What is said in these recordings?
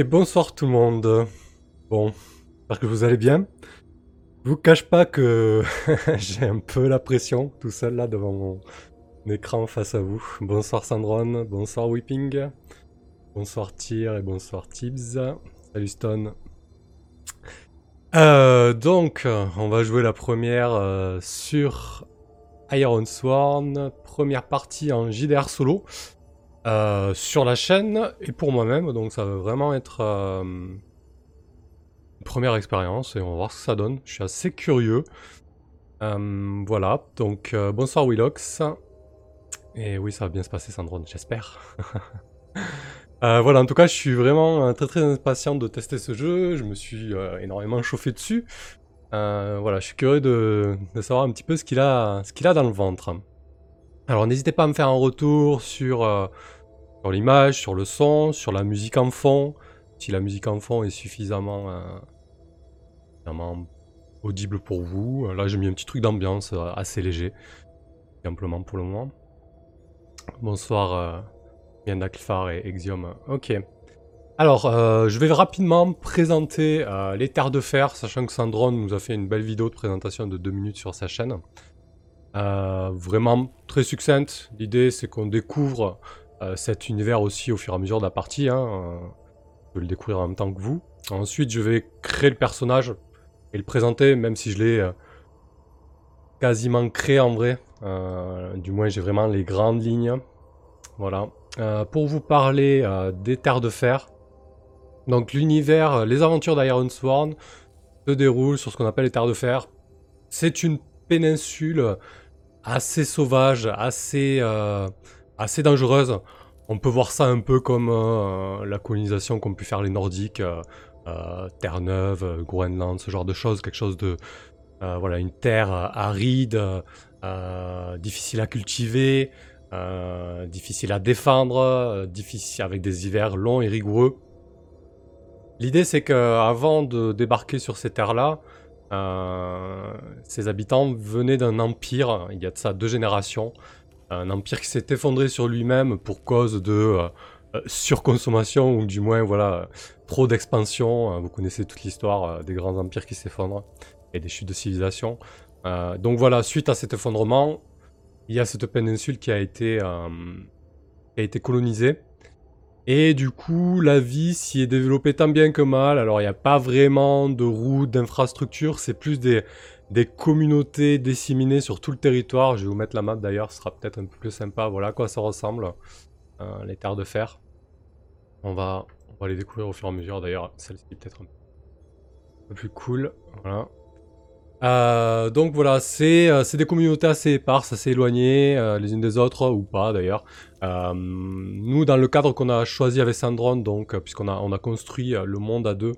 Bonsoir tout le monde. Bon, j'espère que vous allez bien. Je vous cache pas que j'ai un peu la pression tout seul là devant mon écran face à vous. Bonsoir Sandron, bonsoir Whipping, bonsoir Tyr et bonsoir Tibbs. Salut Stone. Euh, donc, on va jouer la première euh, sur Iron Sworn, première partie en JDR solo. Euh, sur la chaîne et pour moi-même. Donc ça va vraiment être euh, une première expérience et on va voir ce que ça donne. Je suis assez curieux. Euh, voilà, donc bonsoir Willox. Et oui, ça va bien se passer Sandrone, j'espère. voilà, en tout cas, je suis vraiment très très impatient de tester ce jeu. Je me suis énormément chauffé dessus. voilà, je suis curieux de, savoir un petit peu ce qu'il a, ce qu'il a dans le ventre. Alors n'hésitez pas à me faire un retour sur, euh, sur l'image, sur le son, sur la musique en fond, si la musique en fond est suffisamment, euh, audible pour vous. Là j'ai mis un petit truc d'ambiance euh, assez léger, simplement pour le moment. Bonsoir Yandaklfar et Exium. Ok. Alors, je vais rapidement présenter les terres de fer, sachant que Sandron nous a fait une belle vidéo de présentation de 2 minutes sur sa chaîne. Euh, vraiment très succincte. L'idée, c'est qu'on découvre euh, cet univers aussi au fur et à mesure de la partie. Hein. Euh, je vais le découvrir en même temps que vous. Ensuite, je vais créer le personnage et le présenter, même si je l'ai quasiment créé en vrai. du moins, j'ai vraiment les grandes lignes. Voilà. pour vous parler des Terres de Fer, donc l'univers, les aventures d'Iron Sworn se déroulent sur ce qu'on appelle les Terres de Fer. C'est une péninsule assez sauvage, assez, euh, assez dangereuse. On peut voir ça un peu comme euh, la colonisation qu'ont pu faire les Nordiques, euh, Terre-Neuve, Groenland, ce genre de choses, quelque chose de... voilà, une terre aride, difficile à cultiver, difficile à défendre, difficile avec des hivers longs et rigoureux. L'idée c'est qu'avant de débarquer sur ces terres-là, euh, ces habitants venaient d'un empire, il y a de ça deux générations, un empire qui s'est effondré sur lui-même pour cause de euh, euh, surconsommation ou du moins voilà trop d'expansion. Vous connaissez toute l'histoire des grands empires qui s'effondrent et des chutes de civilisation. donc voilà, suite à cet effondrement, il y a cette péninsule qui a été, qui a été colonisée. Et du coup, la vie s'y est développée tant bien que mal. Alors, il n'y a pas vraiment de routes, d'infrastructures, c'est plus des, communautés disséminées sur tout le territoire. Je vais vous mettre la map d'ailleurs, ce sera peut-être un peu plus sympa. Voilà à quoi ça ressemble, euh, les terres de fer. On va, on va les découvrir au fur et à mesure d'ailleurs. Celle-ci peut-être un peu plus cool. Voilà. Euh, donc voilà, euh, c'est des communautés assez éparses, assez éloignées euh, les unes des autres, ou pas d'ailleurs. nous, dans le cadre qu'on a choisi avec Sandron, donc puisqu'on a, on a construit le monde à deux,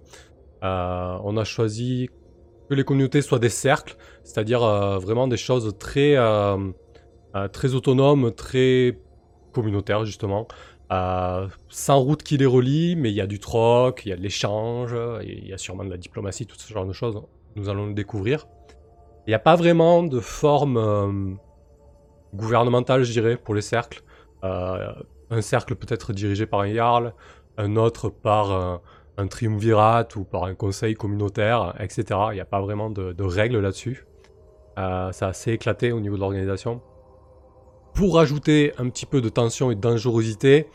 on a choisi que les communautés soient des cercles, c'est-à-dire vraiment des choses très autonomes, très communautaires justement. sans route qui les relie, mais il y a du troc, il y a de l'échange, il y a sûrement de la diplomatie, tout ce genre de choses. Nous allons le découvrir. Il n'y a pas vraiment de forme euh, gouvernementale, je dirais, pour les cercles. Euh, un cercle peut être dirigé par un Jarl, un autre par un, un triumvirat ou par un conseil communautaire, etc. Il n'y a pas vraiment de, règles là-dessus. Euh, c'est assez éclaté au niveau de l'organisation. Pour ajouter un petit peu de tension et de dangerosité,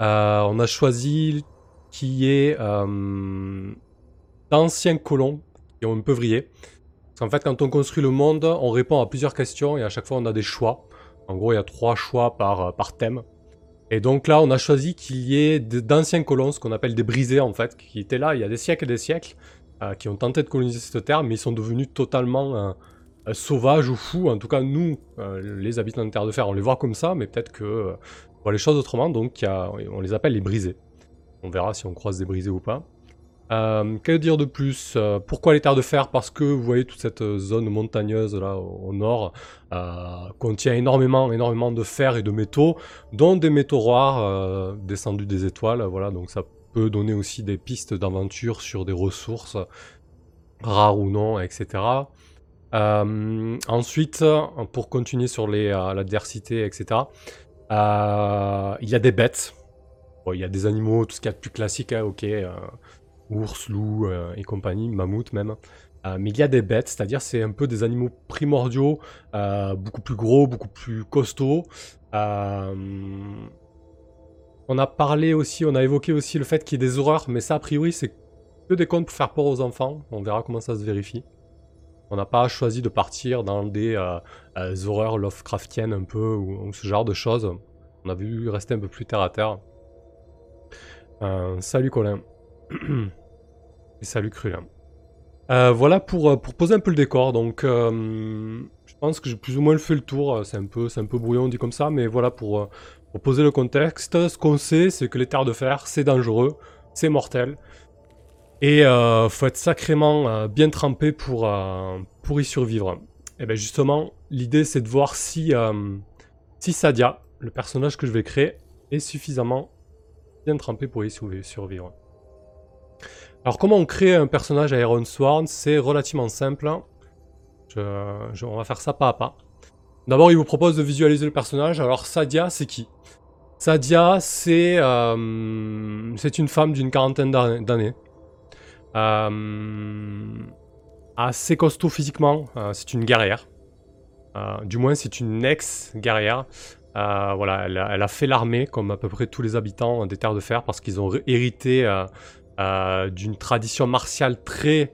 on a choisi qu'il y ait d'anciens colons qui ont un peu vrillé. Parce qu'en fait, quand on construit le monde, on répond à plusieurs questions et à chaque fois, on a des choix. En gros, il y a trois choix par, euh, thème. Et donc là, on a choisi qu'il y ait d'anciens colons, ce qu'on appelle des brisés en fait, qui étaient là il y a des siècles et des siècles, euh, qui ont tenté de coloniser cette terre, mais ils sont devenus totalement euh, sauvages ou fous. En tout cas, nous, les habitants de Terre de Fer, on les voit comme ça, mais peut-être que on voit les choses autrement, donc on les appelle les brisés. On verra si on croise des brisés ou pas. Euh, que dire de plus euh, Pourquoi les terres de fer? Parce que vous voyez toute cette zone montagneuse là au, nord euh, contient énormément, énormément de fer et de métaux, dont des métaux rares descendus des étoiles. Voilà, donc ça peut donner aussi des pistes d'aventure sur des ressources rares ou non, etc. ensuite, pour continuer sur l'adversité, etc. il y a des bêtes il y a des animaux, tout ce qu'il y a de plus classique, hein, ok, ours, loup et compagnie, mammouth même. mais il y a des bêtes, c'est-à-dire c'est un peu des animaux primordiaux, beaucoup plus gros, beaucoup plus costauds. on a parlé aussi, on a évoqué aussi le fait qu'il y ait des horreurs, mais ça a priori c'est que des contes pour faire peur aux enfants. On verra comment ça se vérifie. On n'a pas choisi de partir dans des euh, euh, horreurs Lovecraftiennes un peu, ou, ce genre de choses. On a voulu rester un peu plus terre à terre. Euh, salut Colin. Et salut Crulin. voilà pour, pour poser un peu le décor. Donc, je pense que j'ai plus ou moins fait le tour. C'est un, peu, un peu brouillon dit comme ça, mais voilà pour, poser le contexte. Ce qu'on sait, c'est que les terres de fer, c'est dangereux, c'est mortel. Et euh, faut être sacrément euh, bien trempé pour, euh, pour y survivre. Et bien justement, l'idée c'est de voir si, euh, si Sadia, le personnage que je vais créer, est suffisamment bien trempé pour y survivre. Alors comment on crée un personnage à Iron Sworn C'est relativement simple. on va faire ça pas à pas. D'abord, il vous propose de visualiser le personnage. Alors Sadia, c'est qui? Sadia, c'est c'est une femme d'une quarantaine d'années. Euh, assez costaud physiquement, euh, c'est une guerrière. Euh, du moins, c'est une ex-guerrière. voilà, elle a, fait l'armée, comme à peu près tous les habitants des Terres de Fer, parce qu'ils ont hérité d'une tradition martiale très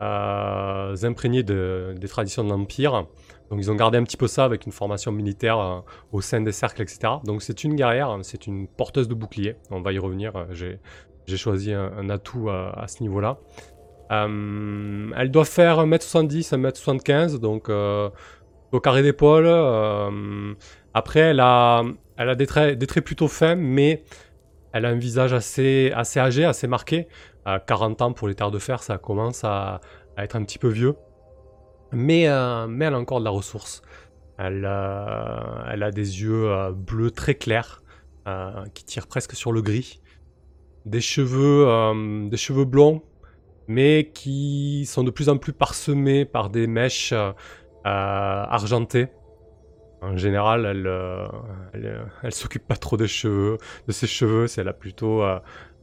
imprégnée des traditions de l'Empire. Donc ils ont gardé un petit peu ça avec une formation militaire au sein des cercles, etc. Donc c'est une guerrière, hein, c'est une porteuse de bouclier. On va y revenir. J'ai choisi un, atout à, ce niveau-là. Euh, elle doit faire 1m70, 1m75, donc euh, au carré d'épaule. Euh, après, elle a, elle a des, traits, des traits plutôt fins, mais elle a un visage assez, âgé, assez marqué. À 40 ans pour les terres de fer, ça commence à, être un petit peu vieux. Mais, mais elle a encore de la ressource. Elle, elle a des yeux bleus très clairs qui tirent presque sur le gris des cheveux, euh, blonds, mais qui sont de plus en plus parsemés par des mèches euh, argentées. En général, elle, elle, s'occupe pas trop de cheveux, de ses cheveux. Là plutôt,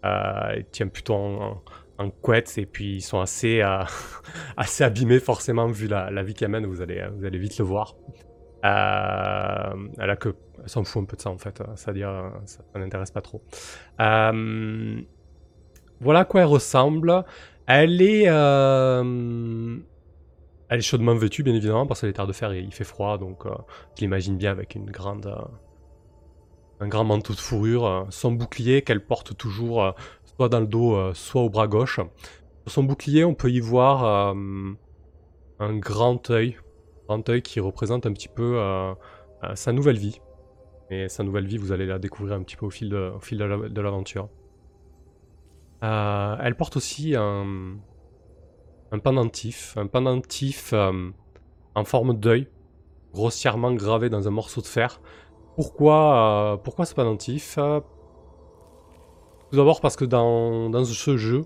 elle tient plutôt en, couette et puis ils sont assez, assez abîmés forcément vu la, vie qu'elle mène. Vous allez, vous allez vite le voir. elle a que elle s'en fout un peu de ça en fait, ça, ça n'intéresse pas trop. Euh, voilà à quoi elle ressemble. Elle est, euh, elle est chaudement vêtue bien évidemment parce que les terres de fer il fait froid donc euh, je l'imagine bien avec une grande, un grand manteau de fourrure, son bouclier qu'elle porte toujours soit dans le dos soit au bras gauche. Sur son bouclier on peut y voir un grand œil, grand œil qui représente un petit peu sa nouvelle vie. Et sa nouvelle vie, vous allez la découvrir un petit peu au fil de, l'aventure. Euh, elle porte aussi un, un pendentif, un pendentif euh, en forme d'œil, grossièrement gravé dans un morceau de fer. Pourquoi, euh, pourquoi ce pendentif Tout d'abord parce que dans, dans ce jeu,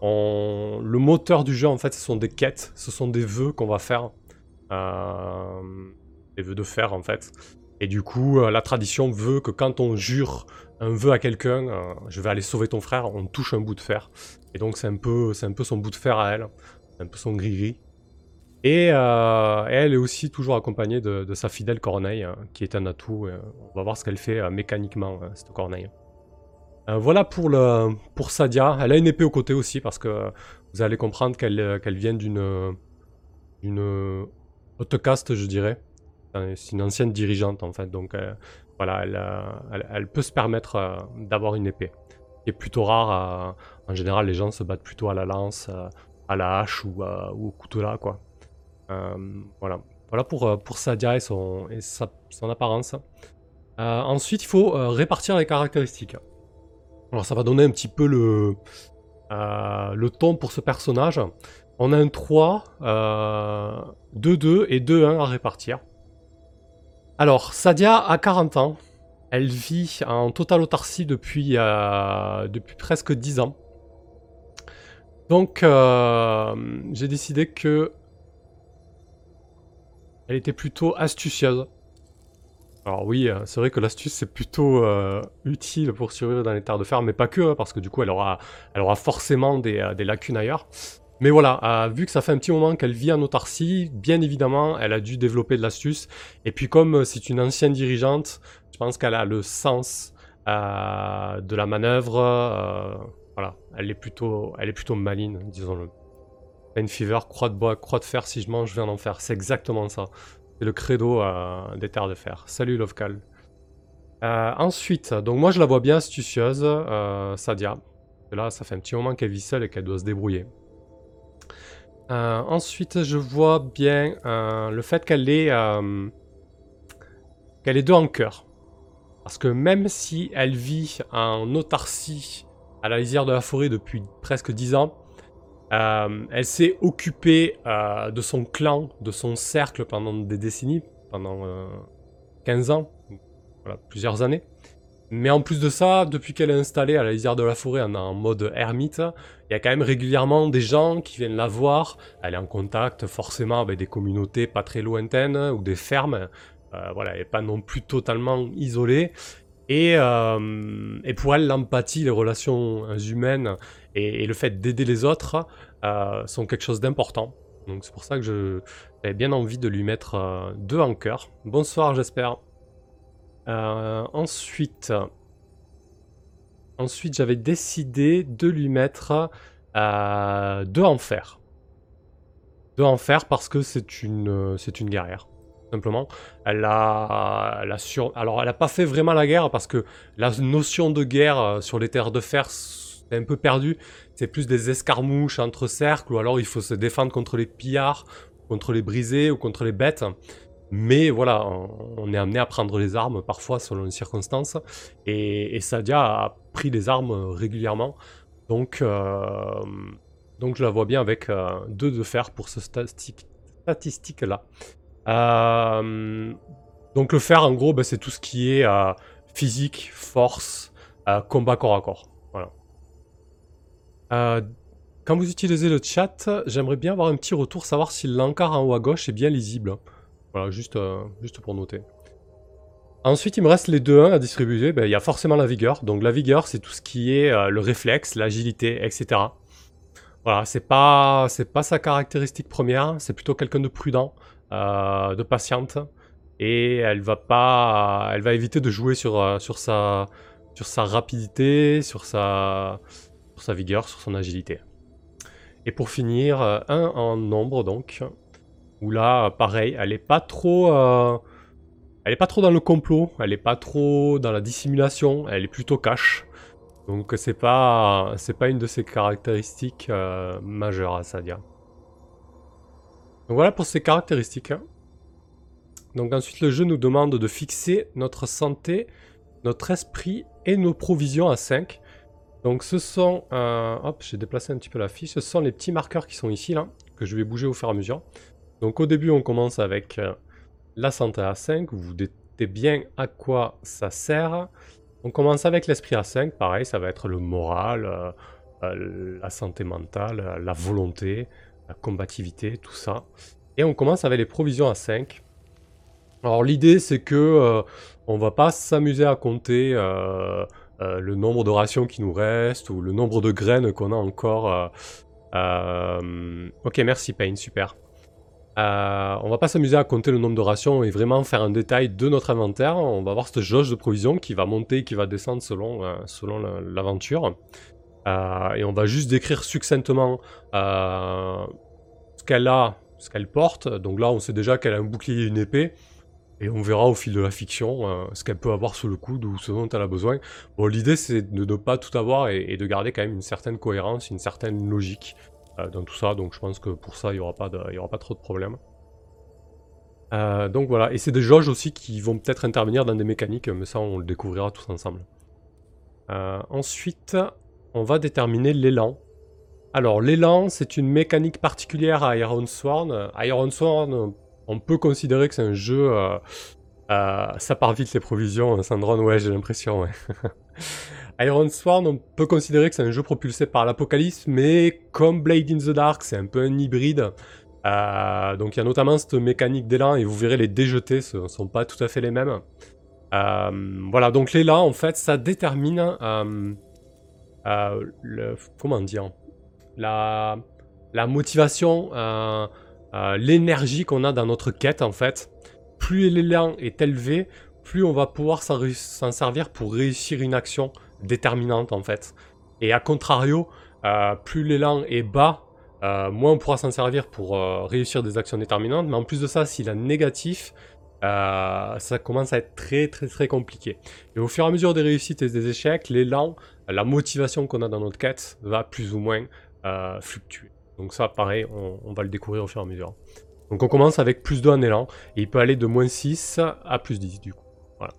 on... le moteur du jeu, en fait, ce sont des quêtes, ce sont des vœux qu'on va faire. des vœux de fer, en fait. Et du coup, euh, la tradition veut que quand on jure un vœu à quelqu'un, euh, je vais aller sauver ton frère, on touche un bout de fer. Et donc c'est un peu, c'est un peu son bout de fer à elle, un peu son gris-gris. Et, euh, elle est aussi toujours accompagnée de, sa fidèle corneille, qui est un atout. on va voir ce qu'elle fait mécaniquement, cette corneille. voilà pour, le, pour Sadia. Elle a une épée au côté aussi, parce que vous allez comprendre qu'elle qu'elle vient d'une d'une haute caste, je dirais. C'est une ancienne dirigeante en fait, donc euh, voilà, euh, elle, peut se permettre euh, d'avoir une épée. Qui plutôt rare. en général, les gens se battent plutôt à la lance, à la hache ou, au couteau là, quoi. voilà. Voilà pour, pour Sadia et son, apparence. ensuite, il faut répartir les caractéristiques. Alors, ça va donner un petit peu le, le ton pour ce personnage. On a un 3, 2-2 et 2-1 à répartir. Alors, Sadia a 40 ans. Elle vit en totale autarcie depuis, euh, depuis presque 10 ans. Donc, euh, j'ai décidé que elle était plutôt astucieuse. Alors oui, euh, c'est vrai que l'astuce c'est plutôt euh, utile pour survivre dans les terres de fer, mais pas que, hein, parce que du coup elle aura, forcément des, des lacunes ailleurs. Mais voilà, vu que ça fait un petit moment qu'elle vit en autarcie, bien évidemment, elle a dû développer de l'astuce. Et puis comme c'est une ancienne dirigeante, je pense qu'elle a le sens de la manœuvre. Voilà, elle est plutôt, elle est plutôt maline, disons-le. Pain Fever, croix de bois, croix de fer, si je mange, je viens d'en faire. C'est exactement ça. C'est le credo euh, des terres de fer. Salut Lovecal. Euh, ensuite, donc moi je la vois bien astucieuse, euh, Sadia. Là, ça fait un petit moment qu'elle vit seule et qu'elle doit se débrouiller. ensuite, je vois bien le fait qu'elle est, qu'elle est deux en cœur. Parce que même si elle vit en autarcie à la lisière de la forêt depuis presque 10 ans, euh, elle s'est occupée euh, de son clan, de son cercle pendant des décennies, pendant 15 euh, ans, voilà, plusieurs années. Mais en plus de ça, depuis qu'elle est installée à la lisière de la forêt en, mode ermite, il y a quand même régulièrement des gens qui viennent la voir. Elle est en contact forcément avec des communautés pas très lointaines ou des fermes. voilà, elle n'est pas non plus totalement isolée. Et, et pour elle, l'empathie, les relations humaines et, le fait d'aider les autres euh, sont quelque chose d'important. Donc c'est pour ça que j'avais bien envie de lui mettre euh, deux en cœur. Bonsoir, j'espère. Euh, ensuite, ensuite j'avais décidé de lui mettre deux en fer. Deux en fer parce que c'est une, c'est une guerrière simplement. Elle a. Alors, elle n'a pas fait vraiment la guerre parce que la notion de guerre sur les terres de fer c'est un peu perdu. C'est plus des escarmouches entre cercles, ou alors il faut se défendre contre les pillards, contre les brisés ou contre les bêtes. Mais voilà, on est amené à prendre les armes parfois selon les circonstances. Et, Sadia a pris les armes régulièrement. Donc, euh, donc je la vois bien avec euh, deux de fer pour ce statistique-là. Euh, donc le fer, en gros, ben, c'est tout ce qui est physique, force, combat corps à corps. Euh, quand vous utilisez le chat, j'aimerais bien avoir un petit retour, savoir si l'encart en haut à gauche est bien lisible. Voilà, juste, euh, juste pour noter. Ensuite, il me reste les deux 1 à distribuer. Ben, il y a forcément la vigueur. Donc la vigueur, c'est tout ce qui est euh, le réflexe, l'agilité, etc. Voilà, c'est pas, c'est pas sa caractéristique première. C'est plutôt quelqu'un de prudent, de patiente, et elle va pas, elle va éviter de jouer sur, sur sa, sur sa rapidité, sur sa, sa vigueur, sur son agilité. Et pour finir, euh, un en nombre donc, où là, pareil, elle est pas trop... Euh, elle est pas trop dans le complot, elle est pas trop dans la dissimulation, elle est plutôt cash. Donc c'est pas c'est pas une de ses caractéristiques euh, majeures à Sadia. Donc voilà pour ses caractéristiques. Donc ensuite le jeu nous demande de fixer notre santé, notre esprit et nos provisions à 5. Donc ce sont, euh, hop, j'ai déplacé un petit peu la fiche, ce sont les petits marqueurs qui sont ici, là, que je vais bouger au fur et à mesure. Donc au début, on commence avec euh, la santé à 5, vous vous bien à quoi ça sert. On commence avec l'esprit à 5, pareil, ça va être le moral, euh, la santé mentale, la volonté, la combativité, tout ça. Et on commence avec les provisions à 5. Alors l'idée c'est que on va pas s'amuser à compter euh, le nombre de rations qui nous reste ou le nombre de graines qu'on a encore. Euh, euh, ok, merci Payne, super. on va pas s'amuser à compter le nombre de rations et vraiment faire un détail de notre inventaire. On va avoir cette jauge de provisions qui va monter qui va descendre selon, selon l'aventure. Et on va juste décrire succinctement ce qu'elle a, ce qu'elle porte. Donc là, on sait déjà qu'elle a un bouclier et une épée. Et on verra au fil de la fiction euh, ce qu'elle peut avoir sous le coude ou ce dont elle a besoin. Bon, l'idée c'est de ne pas tout avoir et, de garder quand même une certaine cohérence, une certaine logique euh, dans tout ça. Donc je pense que pour ça, il n'y aura, pas aura pas trop de problèmes. Euh, donc voilà, et c'est des jauges aussi qui vont peut-être intervenir dans des mécaniques, mais ça on le découvrira tous ensemble. ensuite, on va déterminer l'élan. Alors l'élan, c'est une mécanique particulière à Iron Sworn. Iron Sworn, on peut considérer que c'est un jeu. Euh, euh, ça part vite les provisions, Sandron, ouais, j'ai l'impression, ouais. Iron Sworn, on peut considérer que c'est un jeu propulsé par l'apocalypse, mais comme Blade in the Dark, c'est un peu un hybride. Euh, donc il y a notamment cette mécanique d'élan, et vous verrez les déjetés ne sont pas tout à fait les mêmes. voilà, donc l'élan, en fait, ça détermine le, comment dire, la, motivation, l'énergie qu'on a dans notre quête, en fait. Plus l'élan est élevé, plus on va pouvoir s'en servir pour réussir une action déterminante, en fait. Et à contrario, plus l'élan est bas, euh, moins on pourra s'en servir pour euh, réussir des actions déterminantes, mais en plus de ça, s'il est négatif, euh, ça commence à être très très très compliqué. Et au fur et à mesure des réussites et des échecs, l'élan, la motivation qu'on a dans notre quête va plus ou moins fluctuer. Donc ça, pareil, on, va le découvrir au fur et à mesure. Donc on commence avec plus 2 en élan, et il peut aller de moins 6 à plus 10 du coup. Voilà.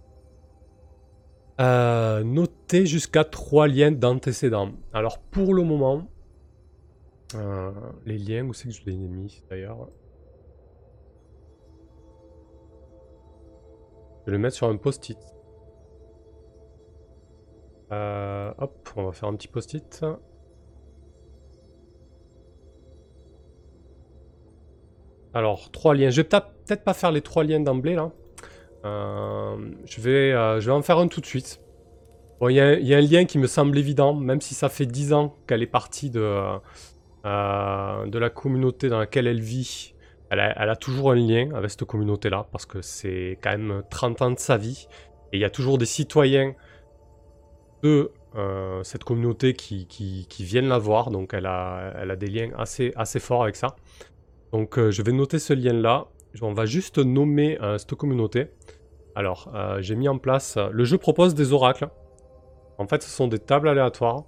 notez jusqu'à 3 liens d'antécédents. Alors pour le moment, euh, les liens, où c'est que je les ai mis d'ailleurs? Je vais le mettre sur un post-it. Euh, hop, on va faire un petit post-it. Alors, trois liens. Je vais peut-être pas faire les trois liens d'emblée là. Euh, je, vais, je vais en faire un tout de suite. Bon, il y, a un lien qui me semble évident, même si ça fait 10 ans qu'elle est partie de, euh, de la communauté dans laquelle elle vit, elle a, toujours un lien avec cette communauté-là, parce que c'est quand même 30 ans de sa vie, et il y a toujours des citoyens de euh, cette communauté qui, viennent la voir, donc elle a, elle a des liens assez, assez forts avec ça. Donc euh, je vais noter ce lien-là, on va juste nommer cette communauté. Alors, j'ai mis en place... Le jeu propose des oracles. En fait, ce sont des tables aléatoires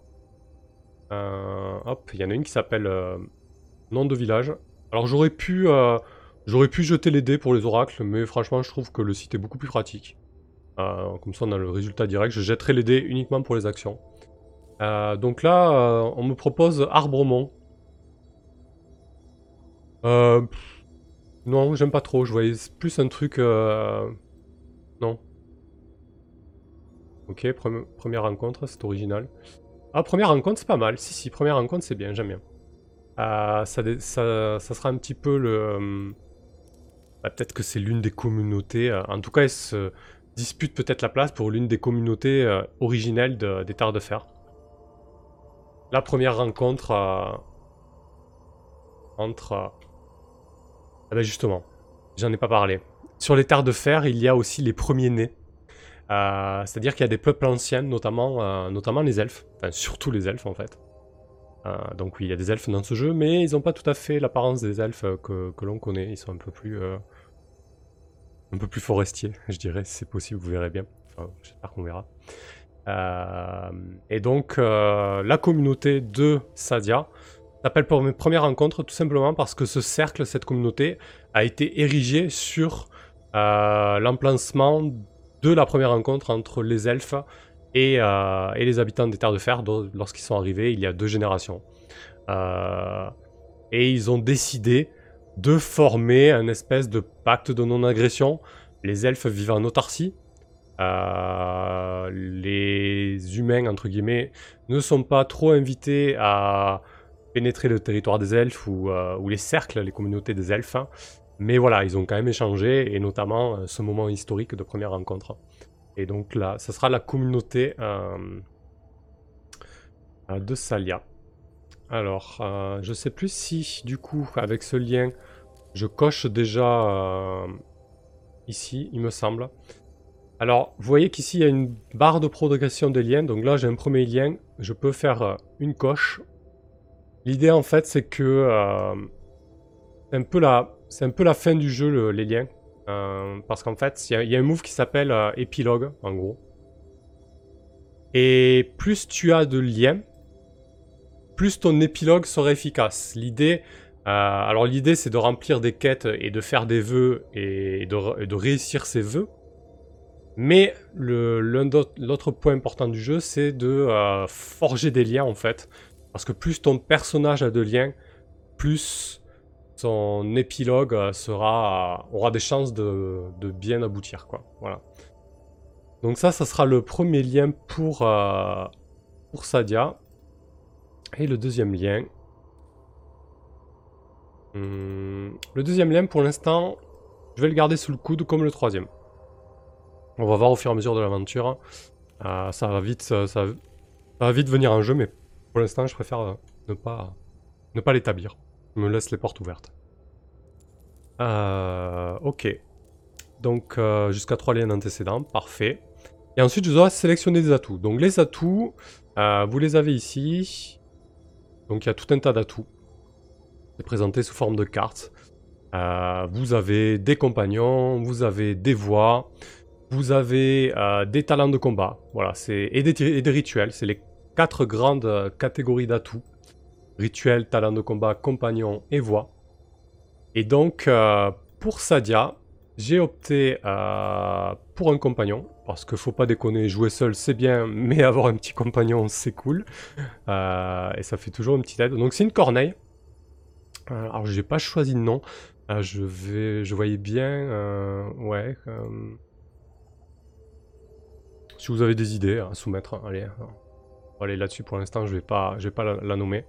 euh, hop, il y en a une qui s'appelle euh, Nom de village. Alors j'aurais pu, euh, j'aurais pu jeter les dés pour les oracles, mais franchement je trouve que le site est beaucoup plus pratique. Comme ça on a le résultat direct. Je jetterai les dés uniquement pour les actions. donc là, on me propose Arbremont. non, j'aime pas trop. Je voyais plus un truc... Non. Ok, première rencontre, c'est original. Ah, première rencontre, c'est pas mal. Si, si, première rencontre, c'est bien, j'aime bien. Euh, ça, sera un petit peu le... Euh, bah, peut-être que c'est l'une des communautés... Euh, en tout cas, elle dispute peut-être la place pour l'une des communautés originelles des Terres de Fer. La première rencontre entre... Ah ben justement, j'en ai pas parlé. Sur les Terres de Fer, il y a aussi les premiers-nés. Euh, c'est-à-dire qu'il y a des peuples anciens, notamment, euh, les elfes, enfin surtout les elfes en fait. Euh, donc oui, il y a des elfes dans ce jeu, mais ils n'ont pas tout à fait l'apparence des elfes que, l'on connaît. Ils sont un peu plus, un peu plus forestiers, je dirais, si c'est possible, vous verrez bien. Enfin, j'espère qu'on verra. et donc, la communauté de Sadia s'appelle pour mes premières rencontres tout simplement parce que ce cercle, cette communauté, a été érigé sur l'emplacement de la première rencontre entre les elfes et, euh, les habitants des Terres de Fer lorsqu'ils sont arrivés il y a deux générations. Euh, et ils ont décidé de former un espèce de pacte de non-agression. Les elfes vivent en autarcie. Euh, les humains, entre guillemets, ne sont pas trop invités à pénétrer le territoire des elfes ou, ou les cercles, les communautés des elfes. Mais voilà, ils ont quand même échangé, et notamment euh, ce moment historique de première rencontre. Et donc là, ce sera la communauté euh, de Salia. Alors, euh, je sais plus si, du coup, avec ce lien, je coche déjà ici, il me semble. Alors, vous voyez qu'ici, il y a une barre de progression des liens. Donc là, j'ai un premier lien. Je peux faire une coche. L'idée, en fait, c'est que... c'est un peu la, un peu la fin du jeu, les liens. Euh, parce qu'en fait, il y, a un move qui s'appelle euh, épilogue, en gros. Et plus tu as de liens, plus ton épilogue sera efficace. L'idée, euh, alors l'idée c'est de remplir des quêtes et de faire des vœux et de, réussir ces vœux. Mais l'autre point important du jeu, c'est de forger des liens en fait. Parce que plus ton personnage a de liens, plus son épilogue euh, sera, aura des chances de, bien aboutir. Quoi. Voilà. Donc ça, ça sera le premier lien pour, euh, pour Sadia. Et le deuxième lien... Le deuxième lien, pour l'instant, je vais le garder sous le coude comme le troisième. On va voir au fur et à mesure de l'aventure. ça va vite, ça, va vite venir en jeu, mais pour l'instant, je préfère ne pas, ne pas l'établir. Je me laisse les portes ouvertes. ok. Donc, jusqu'à 3 liens antécédents, parfait. Et ensuite, je dois sélectionner des atouts. Donc, les atouts, vous les avez ici. Donc, il y a tout un tas d'atouts. C'est présenté sous forme de cartes. Euh, vous avez des compagnons, vous avez des voix, vous avez euh, des talents de combat. Voilà, c'est et des, rituels. C'est les quatre grandes euh, catégories d'atouts. Rituel, talent de combat, compagnon et voix. Et donc, pour Sadia, j'ai opté pour un compagnon. Parce qu'il faut pas déconner, jouer seul c'est bien, mais avoir un petit compagnon c'est cool. et ça fait toujours une petite aide. Donc c'est une corneille. Alors j'ai pas choisi de nom. Ah, je vais, je voyais bien, euh, ouais. Si vous avez des idées à soumettre, allez, allez là-dessus pour l'instant, je vais pas, je vais pas la, nommer.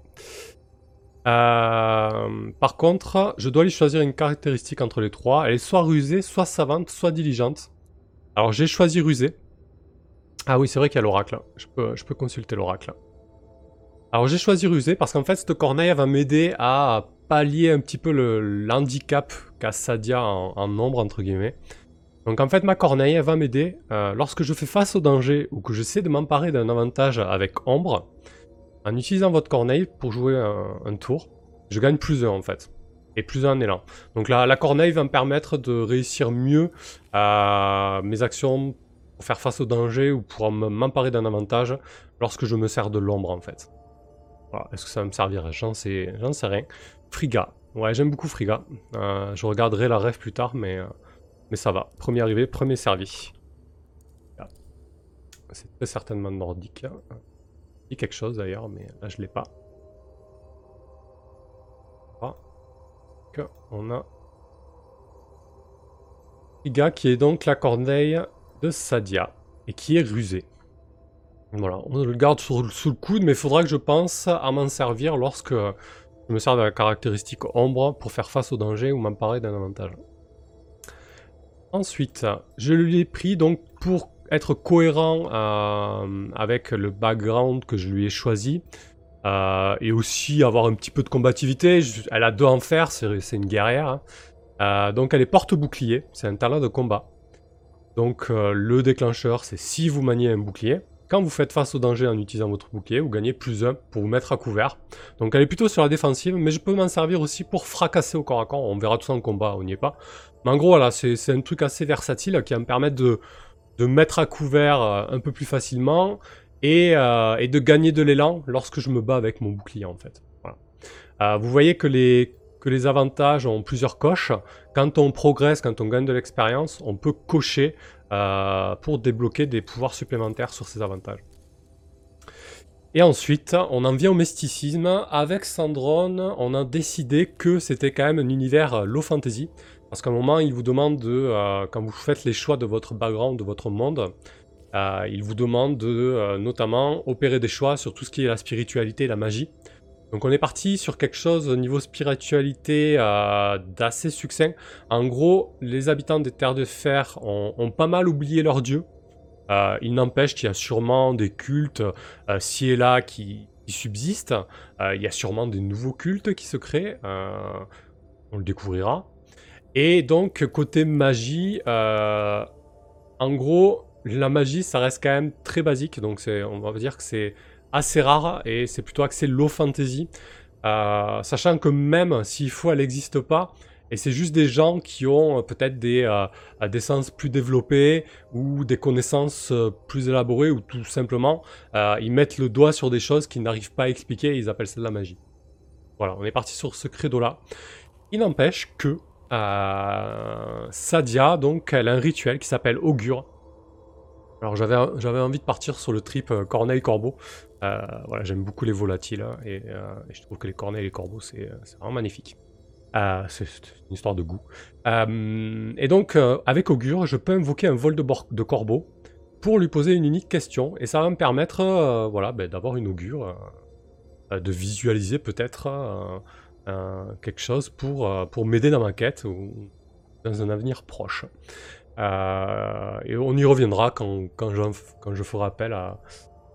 Euh, par contre, je dois lui choisir une caractéristique entre les trois. Elle est soit rusée, soit savante, soit diligente. Alors j'ai choisi rusée. Ah oui, c'est vrai qu'il y a l'oracle. Je peux, je peux consulter l'oracle. Alors j'ai choisi rusée parce qu'en fait cette corneille va m'aider à pallier un petit peu l'handicap qu'a Sadia en, nombre, entre guillemets. Donc en fait, ma corneille, elle va m'aider euh, lorsque je fais face au danger ou que j'essaie de m'emparer d'un avantage avec ombre. En utilisant votre corneille pour jouer un, tour, je gagne plus 1 en fait. Et plus 1 en élan. Donc là, la corneille va me permettre de réussir mieux à mes actions pour faire face au danger ou pour m'emparer d'un avantage lorsque je me sers de l'ombre en fait. Est-ce que ça va me servir? J'en sais, rien. Friga. Ouais, j'aime beaucoup Friga. Euh, je regarderai la rêve plus tard, mais, euh, mais ça va. Premier arrivé, premier servi. C'est très certainement nordique. Il quelque chose d'ailleurs, mais là je l'ai pas. on a Friga qui est donc la corneille de Sadia et qui est rusée. Voilà, on le garde sous, le coude, mais il faudra que je pense à m'en servir lorsque je me sers de la caractéristique ombre pour faire face au danger ou m'emparer d'un avantage. Ensuite, je l'ai pris donc pour être cohérent euh, avec le background que je lui ai choisi. Euh, et aussi avoir un petit peu de combativité. elle a deux enfers, c'est une guerrière. Hein. Euh, donc elle est porte-bouclier, c'est un talent de combat. Donc le déclencheur, c'est si vous maniez un bouclier. Quand vous faites face au danger en utilisant votre bouclier, vous gagnez plus 1 pour vous mettre à couvert. Donc elle est plutôt sur la défensive, mais je peux m'en servir aussi pour fracasser au corps à corps. On verra tout ça en combat, on n'y est pas. Mais en gros, voilà, c'est un truc assez versatile qui va me permettre de, de mettre à couvert euh, un peu plus facilement et, euh, et de gagner de l'élan lorsque je me bats avec mon bouclier en fait. Euh, vous voyez que les, que les avantages ont plusieurs coches. Quand on progresse, quand on gagne de l'expérience, on peut cocher euh, pour débloquer des pouvoirs supplémentaires sur ces avantages. Et ensuite, on en vient au mysticisme. Avec Sandron, on a décidé que c'était quand même un univers low fantasy. Parce qu'à un moment, il vous demande de, euh, quand vous faites les choix de votre background, de votre monde, euh, il vous demande de notamment opérer des choix sur tout ce qui est la spiritualité et la magie. Donc on est parti sur quelque chose au niveau spiritualité euh, d'assez succinct. En gros, les habitants des terres de fer ont, pas mal oublié leur dieu. Euh, il n'empêche qu'il y a sûrement des cultes euh, ci et là qui, subsistent. il y a sûrement des nouveaux cultes qui se créent. on le découvrira. Et donc côté magie, en gros, la magie ça reste quand même très basique. Donc on va dire que c'est assez rare et c'est plutôt axé low fantasy. Euh, sachant que même s'il faut, elle n'existe pas. Et c'est juste des gens qui ont euh, peut-être des, euh, des sens plus développés ou des connaissances plus élaborées ou tout simplement ils mettent le doigt sur des choses qu'ils n'arrivent pas à expliquer et ils appellent ça de la magie. Voilà, on est parti sur ce credo là. Il n'empêche que Sadia, donc, elle a un rituel qui s'appelle Augure. Alors j'avais, envie de partir sur le trip Corneille-Corbeau, voilà, j'aime beaucoup les volatiles hein, et, euh, et, je trouve que les cornets et les corbeaux, c'est euh, vraiment magnifique. c'est une histoire de goût. et donc, avec Augure, je peux invoquer un vol de, de, corbeau pour lui poser une unique question. Et ça va me permettre voilà, ben, d'avoir une augure, de visualiser peut-être quelque chose pour, pour m'aider dans ma quête ou dans un avenir proche. Euh, et on y reviendra quand, quand, quand je ferai appel à,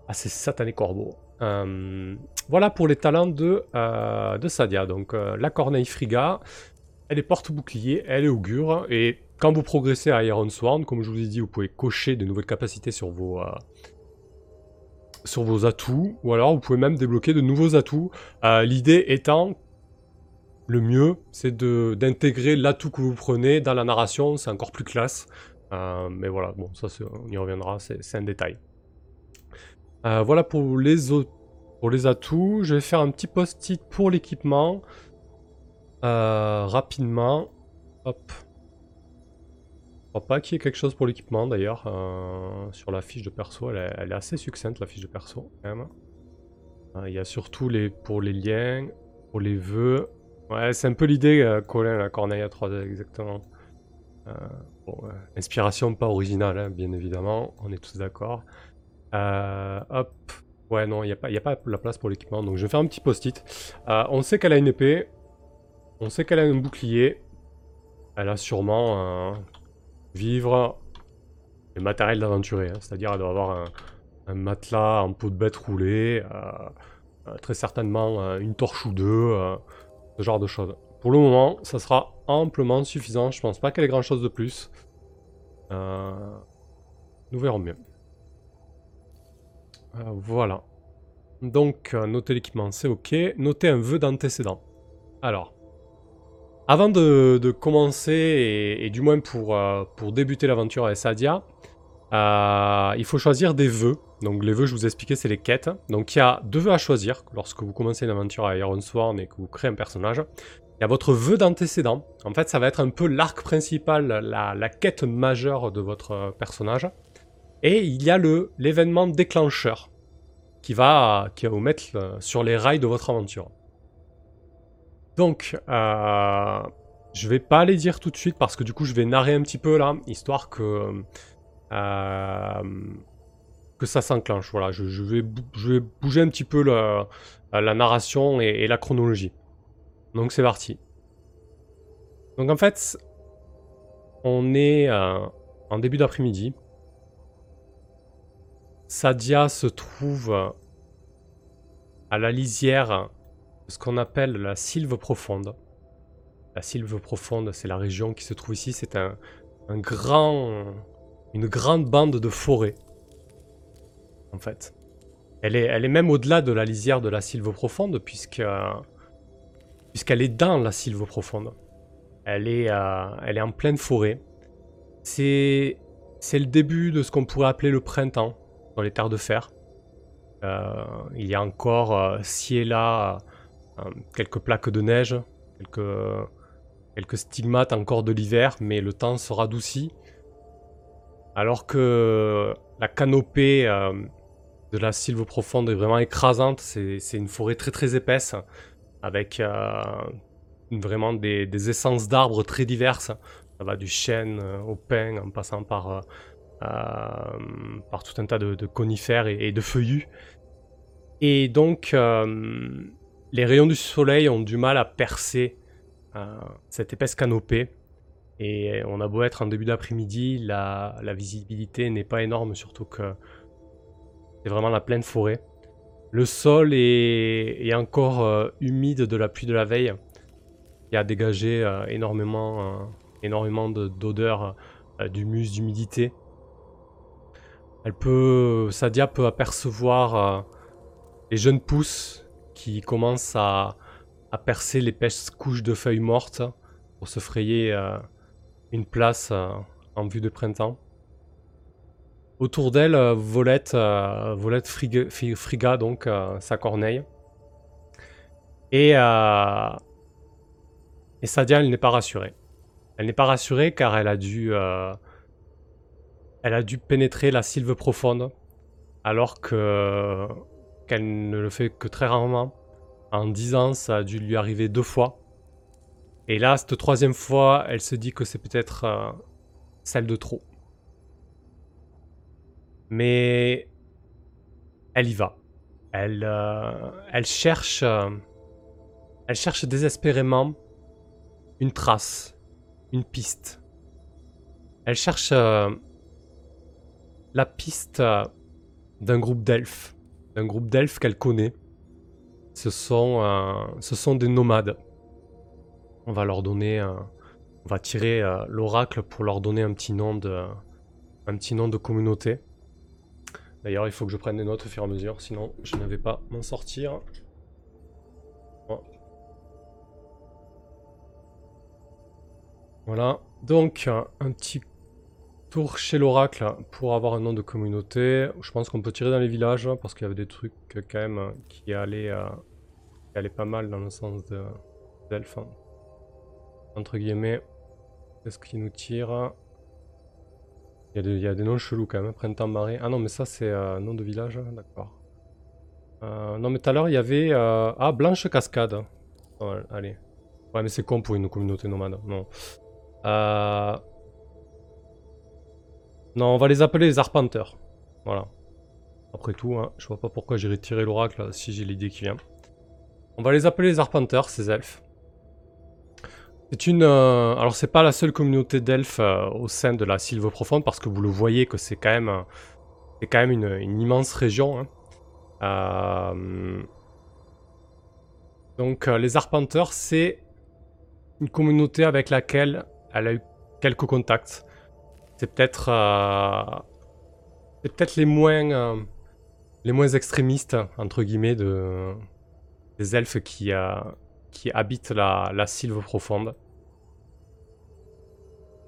à ces satanés corbeaux. Euh, voilà pour les talents de, euh, de Sadia. Donc la corneille friga, elle est porte-bouclier, elle est augure, et quand vous progressez à Iron Sworn, comme je vous ai dit, vous pouvez cocher de nouvelles capacités sur vos, sur vos atouts, ou alors vous pouvez même débloquer de nouveaux atouts. L'idée étant le mieux, c'est d'intégrer l'atout que vous prenez dans la narration, c'est encore plus classe. Euh, mais voilà, bon, ça on y reviendra, c'est un détail. Euh, voilà pour les, pour les atouts. Je vais faire un petit post-it pour l'équipement. Euh, rapidement. Hop. Je crois pas qu'il y ait quelque chose pour l'équipement d'ailleurs. sur la fiche de perso, elle est, assez succincte la fiche de perso quand même. Il y a surtout pour les liens, pour les vœux, c'est un peu l'idée, euh, Colin, la Corneille à 3D, exactement. Euh, inspiration pas originale, hein, bien évidemment, on est tous d'accord. Euh, hop. Ouais, non, il n'y a, pas, a pas la place pour l'équipement, donc je vais faire un petit post-it. on sait qu'elle a une épée, on sait qu'elle a un bouclier. Elle a sûrement un vivre le matériel d'aventurier, hein, c'est-à-dire elle doit avoir un, matelas en peau de bête roulée, très certainement une torche ou deux, ce genre de choses. Pour le moment, ça sera amplement suffisant. Je pense pas qu'elle ait grand chose de plus. Euh, nous verrons mieux. Euh, voilà. Donc, euh, noter l'équipement, c'est ok. Noter un vœu d'antécédent. Alors, avant de, commencer, et, du moins pour, pour débuter l'aventure avec Sadia, il faut choisir des vœux. Donc les vœux, je vous ai expliqué, c'est les quêtes. Donc il y a deux vœux à choisir lorsque vous commencez une aventure à Iron Sworn et que vous créez un personnage. Il y a votre vœu d'antécédent. En fait, ça va être un peu l'arc principal, la, quête majeure de votre personnage. Et il y a le l'événement déclencheur qui va, qui va vous mettre euh, sur les rails de votre aventure. Donc, euh, je vais pas les dire tout de suite parce que du coup, je vais narrer un petit peu là, histoire que euh, que ça s'enclenche. Voilà, je, vais bouger un petit peu la, la narration et, la chronologie. Donc c'est parti. Donc en fait, on est euh, en début d'après-midi. Sadia se trouve à la lisière de ce qu'on appelle la sylve profonde. La sylve profonde, c'est la région qui se trouve ici. C'est un, grand, une grande bande de forêt en fait. Elle est, elle est même au-delà de la lisière de la sylve profonde, puisque puisqu'elle est dans la sylve profonde. Elle est, euh, elle est en pleine forêt. C'est, c'est le début de ce qu'on pourrait appeler le printemps dans les terres de fer. Euh, il y a encore euh, ci et là quelques plaques de neige, quelques, quelques stigmates encore de l'hiver, mais le temps se radoucit. Alors que la canopée de la sylve profonde est vraiment écrasante. C'est une forêt très très épaisse avec euh, vraiment des, essences d'arbres très diverses. Ça va du chêne euh, au pin en passant par, euh, par tout un tas de, conifères et, de feuillus. Et donc, les rayons du soleil ont du mal à percer cette épaisse canopée. Et on a beau être en début d'après-midi, la, visibilité n'est pas énorme, surtout que c'est vraiment la pleine forêt. Le sol est, encore euh, humide de la pluie de la veille. Il a dégagé euh, énormément, euh, énormément d'odeurs, d'humus, d'humidité. Elle peut, Sadia peut apercevoir les jeunes pousses qui commencent à, percer l'épaisse couche de feuilles mortes pour se frayer une place en vue de printemps. Autour d'elle, euh, Volette, euh, Friga, donc euh, sa corneille. Et, et Sadia, elle n'est pas rassurée. Elle n'est pas rassurée car elle a dû, elle a dû pénétrer la sylve profonde, alors que qu'elle ne le fait que très rarement. En 10 ans, ça a dû lui arriver deux fois. Et là, cette troisième fois, elle se dit que c'est peut-être celle de trop. Mais elle y va. Elle, euh, elle cherche, euh, elle cherche désespérément une trace, une piste. Elle cherche euh, la piste euh, d'un groupe d'elfes. D'un groupe d'elfes qu'elle connaît. Ce sont, euh, ce sont des nomades. On va leur donner... on va tirer l'oracle pour leur donner un petit nom de, un petit nom de communauté. D'ailleurs, il faut que je prenne des notes au fur et à mesure, sinon je ne vais pas m'en sortir. Voilà, donc un petit tour chez l'oracle pour avoir un nom de communauté. Je pense qu'on peut tirer dans les villages parce qu'il y avait des trucs quand même qui allaient, euh, qui allaient pas mal dans le sens de d'elfe. Entre guillemets, qu'est-ce qui nous tire il y, a des, noms chelous quand même, printemps marée. Ah non, mais ça c'est euh, nom de village, d'accord. Euh, non, mais tout à l'heure il y avait. Ah, Blanche Cascade. allez. Ouais, mais c'est con pour une communauté nomade. Non. Euh... Non, on va les appeler les arpenteurs. Voilà. Après tout, hein, je vois pas pourquoi j'irai tirer l'oracle si j'ai l'idée qui vient. On va les appeler les arpenteurs, ces elfes. C'est une... Euh, alors c'est pas la seule communauté d'elfes euh, au sein de la Sylve Profonde, parce que vous le voyez que c'est quand même, c'est quand même une, immense région. Hein. Euh, donc les arpenteurs, c'est une communauté avec laquelle elle a eu quelques contacts. C'est peut-être euh, c'est peut-être les moins euh, les moins extrémistes entre guillemets de des elfes qui euh, habitent la, la sylve profonde.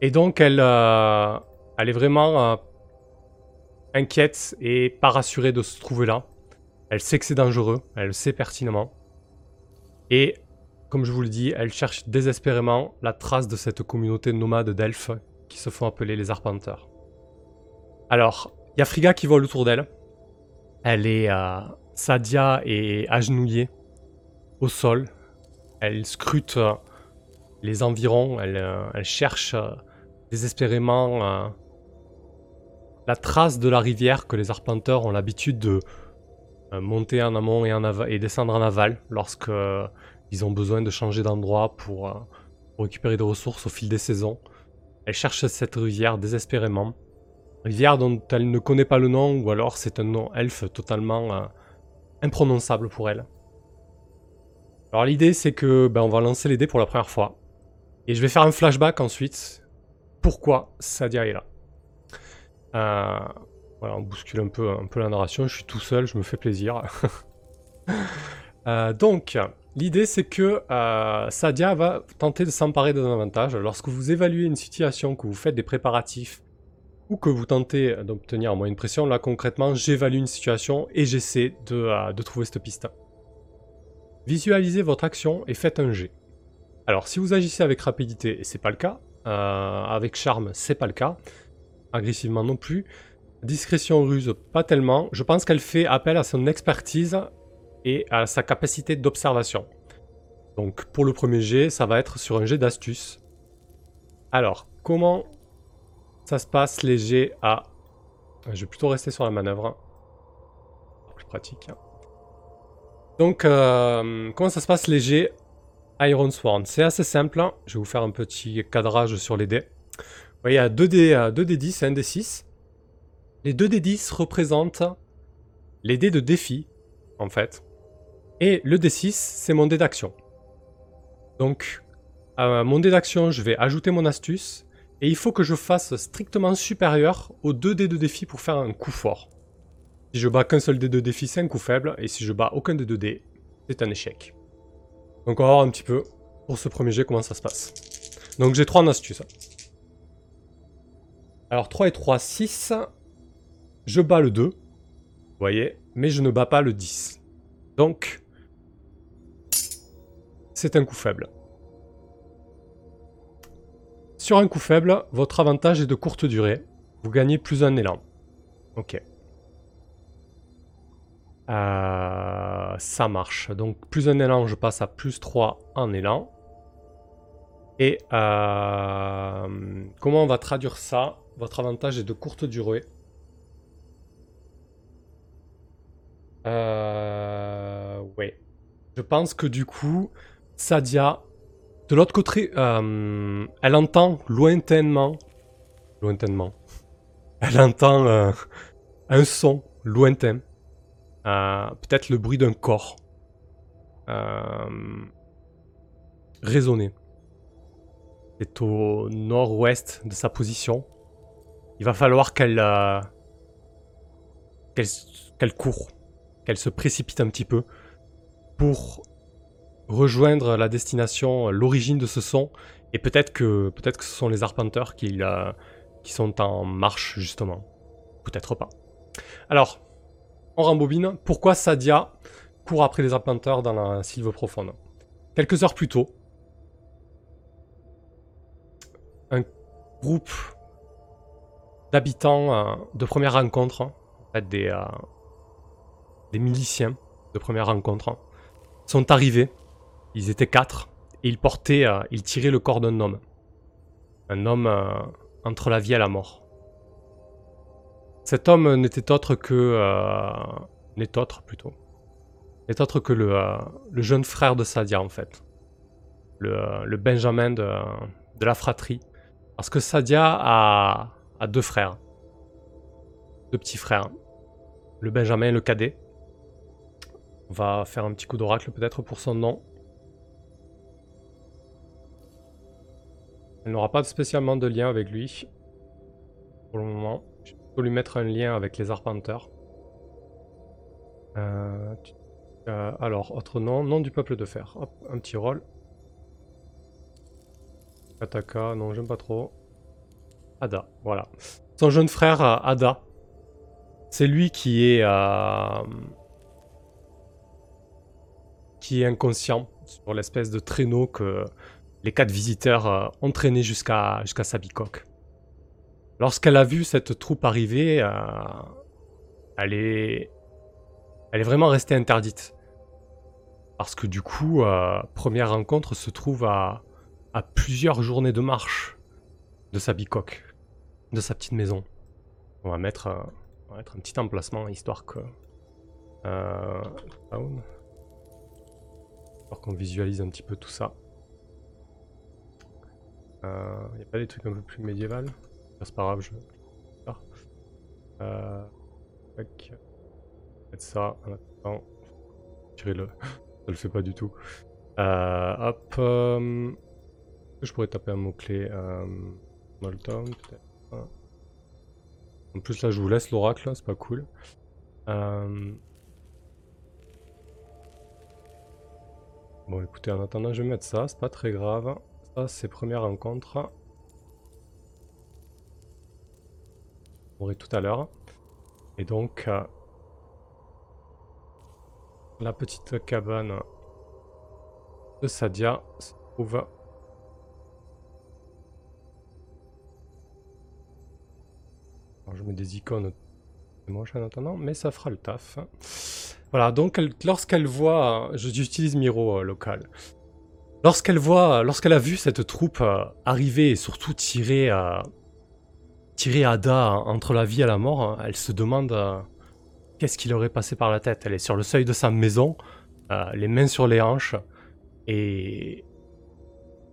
Et donc elle elle est vraiment inquiète et pas rassurée de se trouver là. Elle sait que c'est dangereux, elle le sait pertinemment. Et comme je vous le dis, elle cherche désespérément la trace de cette communauté nomade d'elfes qui se font appeler les arpenteurs. Alors, il y a Frigga qui vole autour d'elle. Elle est... Euh, Sadia est agenouillée au sol. Elle scrute euh, les environs. Elle, euh, cherche désespérément la trace de la rivière que les arpenteurs ont l'habitude de monter en amont et, en et descendre en aval lorsque ils ont besoin de changer d'endroit pour, récupérer des ressources au fil des saisons. Elle cherche cette rivière désespérément. Rivière dont elle ne connaît pas le nom, ou alors c'est un nom elfe totalement euh, imprononçable pour elle. Alors l'idée c'est que ben, on va lancer les dés pour la première fois. Et je vais faire un flashback ensuite. Pourquoi Sadia est là euh, Voilà, on bouscule un peu, un peu la narration. Je suis tout seul, je me fais plaisir. donc, L'idée, c'est que euh, Sadia va tenter de s'emparer d'un avantage. Lorsque vous évaluez une situation, que vous faites des préparatifs, ou que vous tentez d'obtenir un moyen de pression, là concrètement, j'évalue une situation et j'essaie de, euh, trouver cette piste. Visualisez votre action et faites un G. Alors, si vous agissez avec rapidité, et c'est pas le cas, euh, avec charme, c'est pas le cas, agressivement non plus, discrétion ruse, pas tellement, je pense qu'elle fait appel à son expertise et à sa capacité d'observation. Donc pour le premier jet, ça va être sur un jet d'astuce. Alors, comment ça se passe les jets à... Je vais plutôt rester sur la manœuvre. Hein. Plus pratique. Hein. Donc, euh, comment ça se passe les jets Iron Sworn C'est assez simple. Hein. Je vais vous faire un petit cadrage sur les dés. Vous voyez, il y a 2D, 2D10 et 1 D6. Les 2D10 représentent les dés de défi, en fait. Et le D6, c'est mon dé d'action. Donc, à mon dé d'action, je vais ajouter mon astuce. Et il faut que je fasse strictement supérieur aux 2 dés de défi pour faire un coup fort. Si je bats qu'un seul dé de défi, c'est un coup faible. Et si je bats aucun des deux dés, c'est un échec. Donc on va voir un petit peu pour ce premier jet comment ça se passe. Donc j'ai 3 en astuce. Alors 3 et 3, 6. Je bats le 2. Vous voyez. Mais je ne bats pas le 10. Donc c'est un coup faible. Sur un coup faible, votre avantage est de courte durée. Vous gagnez plus un élan. Ok. Euh, ça marche. Donc plus un élan, je passe à plus 3 en élan. Et euh, comment on va traduire ça? Votre avantage est de courte durée. Euh, ouais. Je pense que du coup, Sadia, de l'autre côté, euh, elle entend lointainement lointainement. Elle entend euh, un son lointain. Euh, peut-être le bruit d'un corps. résonner. C'est au nord-ouest de sa position. Il va falloir qu'elle qu'elle court, qu'elle se précipite un petit peu pour rejoindre la destination, l'origine de ce son, et peut-être que ce sont les arpenteurs qui, qui sont en marche justement, peut-être pas. Alors, on rembobine. Pourquoi Sadia court après les arpenteurs dans la sylve profonde? Quelques heures plus tôt, un groupe d'habitants euh, de première rencontre, en fait, euh, des miliciens de première rencontre, sont arrivés. Ils étaient quatre et ils portaient, euh, ils tiraient le corps d'un homme. Un homme euh, entre la vie et la mort. Cet homme n'était autre que. Euh, n'est autre plutôt. N'est autre que le, le, jeune frère de Sadia en fait. Le, le Benjamin de, de, la fratrie. Parce que Sadia a, a deux frères. Deux petits frères. Le Benjamin et le cadet. On va faire un petit coup d'oracle peut-être pour son nom. Elle n'aura pas spécialement de lien avec lui. Pour le moment. Je vais lui mettre un lien avec les arpenteurs. Euh, euh, alors, autre nom. Nom du peuple de fer. Hop, un petit rôle. Kataka, non, j'aime pas trop. Ada, voilà. Son jeune frère, euh, Ada. C'est lui qui est qui est inconscient sur l'espèce de traîneau que les quatre visiteurs euh, ont traîné jusqu'à jusqu'à sa bicoque. Lorsqu'elle a vu cette troupe arriver, euh, elle, est, elle est vraiment restée interdite. Parce que du coup, euh, première rencontre se trouve à, plusieurs journées de marche de sa bicoque, de sa petite maison. On va mettre, on va mettre un petit emplacement histoire que... Euh, qu'on visualise un petit peu tout ça. Il euh, a pas des trucs un peu plus médiéval C'est pas grave, je... Euh, tac. Mettre ça en attendant. Tirer le... ça le fait pas du tout. Euh, hop. Euh, je pourrais taper un mot-clé. Euh, peut-être. En plus là je vous laisse l'oracle, c'est pas cool. Euh, Bon, écoutez, en attendant, je vais mettre ça, c'est pas très grave. Ça, c'est première rencontre. On aurait tout à l'heure. Et donc, euh, la petite cabane de Sadia se trouve je mets des icônes moche en attendant, mais ça fera le taf. Voilà, donc lorsqu'elle voit, j'utilise Miro euh, local. Lorsqu'elle voit, lorsqu'elle a vu cette troupe euh, arriver et surtout tirer, euh, tirer Ada entre la vie et la mort, elle se demande qu'est-ce qui leur est passé par la tête. Elle est sur le seuil de sa maison, les mains sur les hanches, et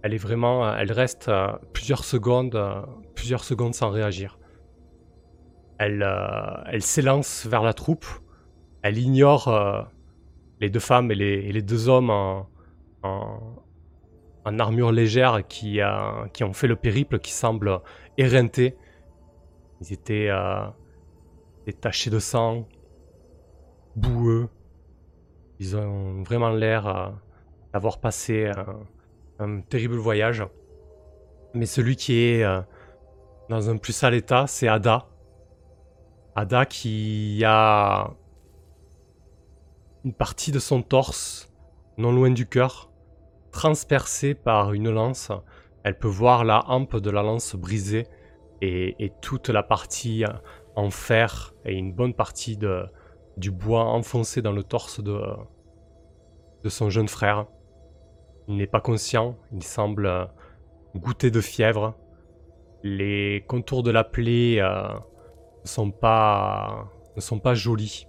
elle est vraiment, elle reste plusieurs secondes, plusieurs secondes sans réagir. Elle, s'élance vers la troupe elle ignore euh, les deux femmes et les, deux hommes en, armure légère qui, qui, ont fait le périple, qui semblent éreintés. Ils étaient, euh, tachés de sang, boueux. Ils ont vraiment l'air euh, d'avoir passé un, terrible voyage. Mais celui qui est dans un plus sale état, c'est Ada. Ada qui a une partie de son torse, non loin du cœur, transpercée par une lance. Elle peut voir la hampe de la lance brisée et, toute la partie en fer et une bonne partie du bois enfoncé dans le torse de, son jeune frère. Il n'est pas conscient, il semble goûter de fièvre. Les contours de la plaie euh, ne, sont pas, ne pas jolis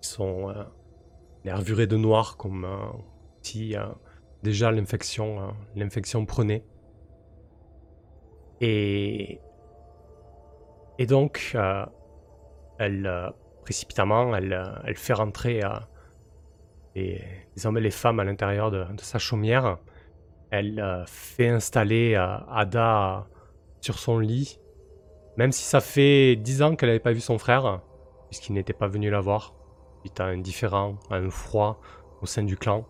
sont euh, nervurés de noir comme euh, euh, déjà l'infection l'infection prenait. Et, et donc, euh, elle, euh, précipitamment, elle, euh, elle fait rentrer les, hommes et les femmes à l'intérieur de, sa chaumière. Elle fait installer Ada sur son lit, même si ça fait dix ans qu'elle n'avait pas vu son frère, puisqu'il n'était pas venu la voir, suite à un différent, un froid au sein du clan.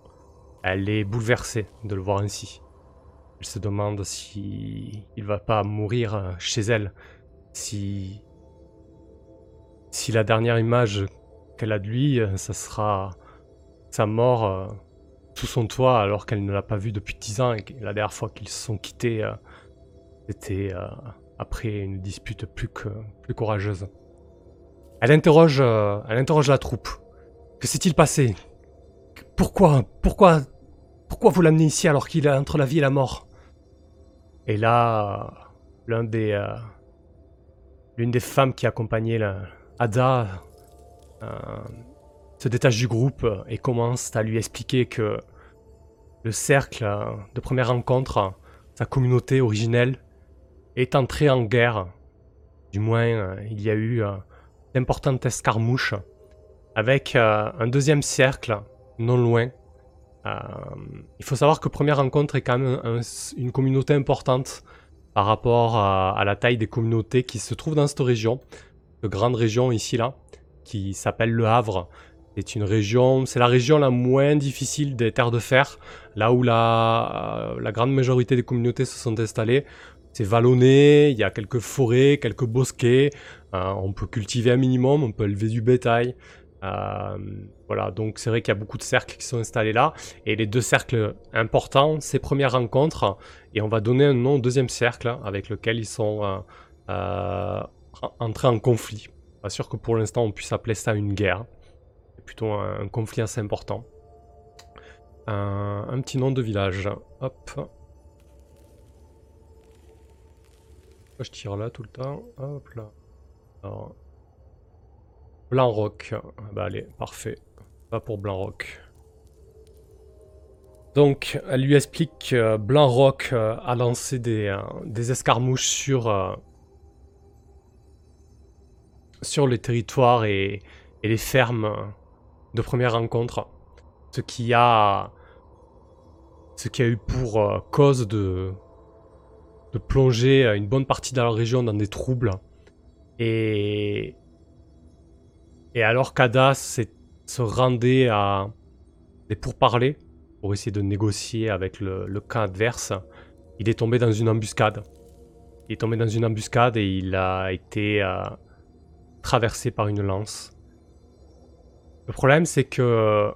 Elle est bouleversée de le voir ainsi. Elle se demande si il va pas mourir chez elle, si si la dernière image qu'elle a de lui, ça sera sa mort euh, sous son toit alors qu'elle ne l'a pas vu depuis dix ans et la dernière fois qu'ils se sont quittés, euh, c'était euh, après une dispute plus plus courageuse. Elle interroge, elle interroge la troupe. Que s'est-il passé? Pourquoi, pourquoi, pourquoi vous l'amenez ici alors qu'il est entre la vie et la mort? Et là, des, l'une des femmes qui accompagnait la, Ada euh, se détache du groupe et commence à lui expliquer que le cercle de première rencontre, sa communauté originelle, est entré en guerre. Du moins, il y a eu euh, d'importantes escarmouches avec euh, un deuxième cercle non loin. Il faut savoir que Première Rencontre est quand même une communauté importante par rapport à, la taille des communautés qui se trouvent dans cette région grande région ici là, qui s'appelle Le Havre. C'est une région, c'est la région la moins difficile des terres de fer, là où la, euh, grande majorité des communautés se sont installées. C'est vallonné, il y a quelques forêts, quelques bosquets, euh, on peut cultiver un minimum, on peut élever du bétail. Euh, voilà, donc c'est vrai qu'il y a beaucoup de cercles qui sont installés là. Et les deux cercles importants, ces premières rencontres, et on va donner un nom au deuxième cercle avec lequel ils sont entrer en conflit. Pas sûr que pour l'instant on puisse appeler ça une guerre. C'est plutôt un, conflit assez important. Un, petit nom de village. Hop. Je tire là tout le temps? Hop là. Blanc Rock. Bah allez, parfait. Pas pour Blanc Rock. Donc, elle lui explique que Blanc Rock euh, a lancé des, euh, escarmouches sur, euh, sur les territoires et, les fermes de première rencontre. Ce qui a, ce qui a eu pour cause de, de plonger une bonne partie de la région dans des troubles. Et, et alors qu'Ada se rendait à des pourparlers pour essayer de négocier avec le, camp adverse, il est tombé dans une embuscade. Il est tombé dans une embuscade et il a été euh, traversé par une lance. Le problème, c'est que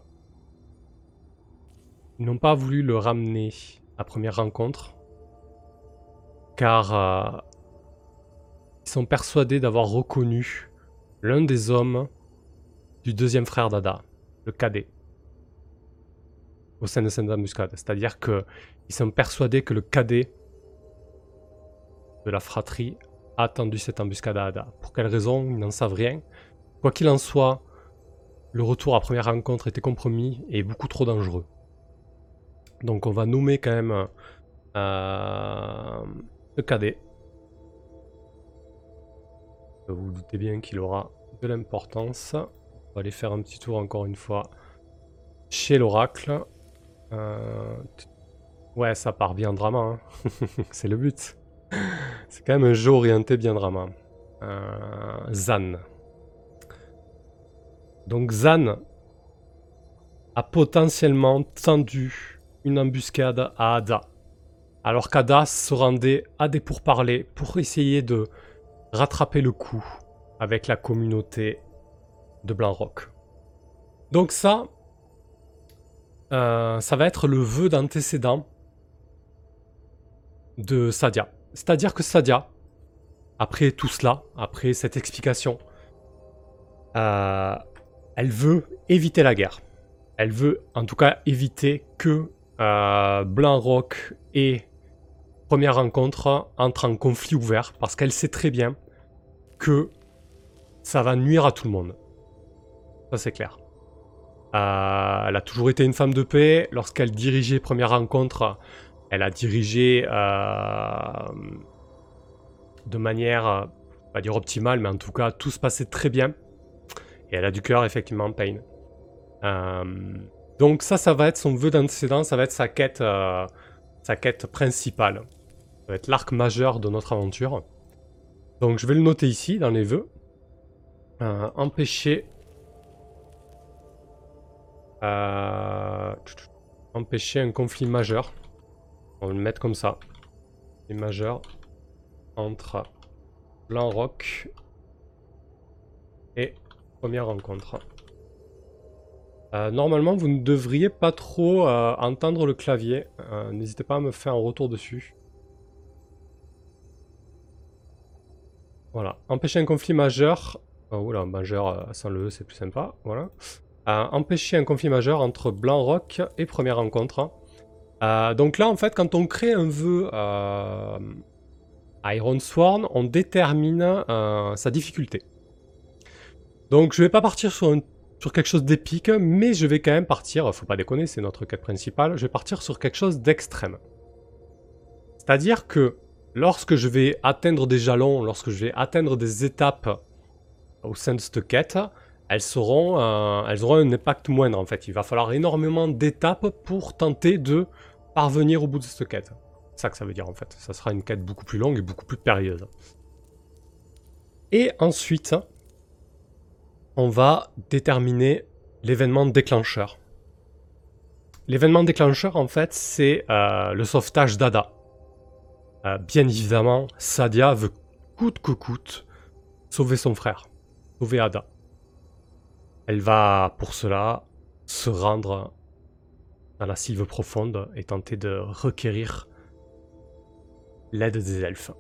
ils n'ont pas voulu le ramener à première rencontre, car euh, ils sont persuadés d'avoir reconnu l'un des hommes du deuxième frère d'Ada, le cadet, au sein de cette embuscade. C'est-à-dire que ils sont persuadés que le cadet de la fratrie attendu cette embuscade à Ada. Pour quelle raison? Ils n'en savent rien. Quoi qu'il en soit, le retour à première rencontre était compromis et beaucoup trop dangereux. Donc on va nommer quand même euh, le cadet. Vous vous doutez bien qu'il aura de l'importance. On va aller faire un petit tour encore une fois chez l'oracle. Euh, ouais, ça part bien drama. Hein. C'est le but. C'est quand même un jeu orienté bien drama. Euh, Zan. Donc Zan a potentiellement tendu une embuscade à Ada. Alors qu'Ada se rendait à des pourparlers pour essayer de rattraper le coup avec la communauté de Blanc-Rock. Donc ça, euh, ça va être le vœu d'antécédent de Sadia. C'est-à-dire que Sadia, après tout cela, après cette explication, euh, elle veut éviter la guerre. Elle veut en tout cas éviter que euh, Blanc-Rock et Première Rencontre entrent en conflit ouvert parce qu'elle sait très bien que ça va nuire à tout le monde. Ça c'est clair. Euh, elle a toujours été une femme de paix. Lorsqu'elle dirigeait Première Rencontre, elle a dirigé euh, de manière, euh, pas dire optimale, mais en tout cas, tout se passait très bien. Et elle a du cœur, effectivement, Pain. Euh, donc ça, ça va être son vœu d'antécédent, ça va être sa quête, sa quête principale. Ça va être l'arc majeur de notre aventure. Donc je vais le noter ici, dans les vœux. empêcher... empêcher un conflit majeur. On va le mettre comme ça. Et majeur entre Blanc Rock et première rencontre. Euh, normalement, vous ne devriez pas trop euh, entendre le clavier. Euh, n'hésitez pas à me faire un retour dessus. Voilà. Empêcher un conflit majeur. Oh, oula, majeur sans le E, c'est plus sympa. Voilà. Empêcher un conflit majeur entre Blanc Rock et première rencontre. donc là, en fait, quand on crée un vœu Iron Sworn, on détermine euh, sa difficulté. Donc je vais pas partir sur, sur quelque chose d'épique, mais je vais quand même partir, faut pas déconner, c'est notre quête principale, je vais partir sur quelque chose d'extrême. C'est-à-dire que lorsque je vais atteindre des jalons, lorsque je vais atteindre des étapes au sein de cette quête, euh, elles auront un impact moindre en fait. Il va falloir énormément d'étapes pour tenter de parvenir au bout de cette quête ça que ça veut dire en fait. Ça sera une quête beaucoup plus longue et beaucoup plus périlleuse. Et ensuite, on va déterminer l'événement déclencheur. L'événement déclencheur, en fait, c'est euh, le sauvetage d'Ada. Euh, bien évidemment, Sadia veut coûte que coûte sauver son frère, sauver Ada. Elle va pour cela se rendre dans la sylve profonde et tenter de requérir l'aide des elfes.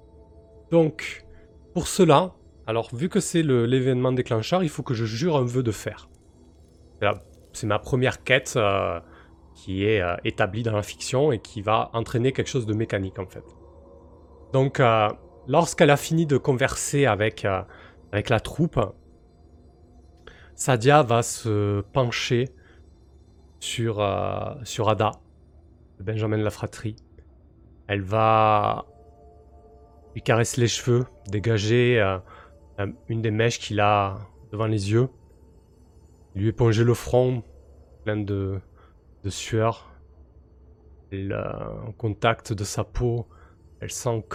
Donc, pour cela, alors vu que c'est l'événement déclencheur, il faut que je jure un vœu de fer. C'est ma première quête euh, qui est euh, établie dans la fiction et qui va entraîner quelque chose de mécanique en fait. Donc, euh, lorsqu'elle a fini de converser avec, avec la troupe, Sadia va se pencher sur, sur Ada, Benjamin de la fratrie. Elle va lui caresse les cheveux, dégager euh, euh, une des mèches qu'il a devant les yeux, lui éponger le front plein de, de sueur. Elle, euh, en contact de sa peau, elle sent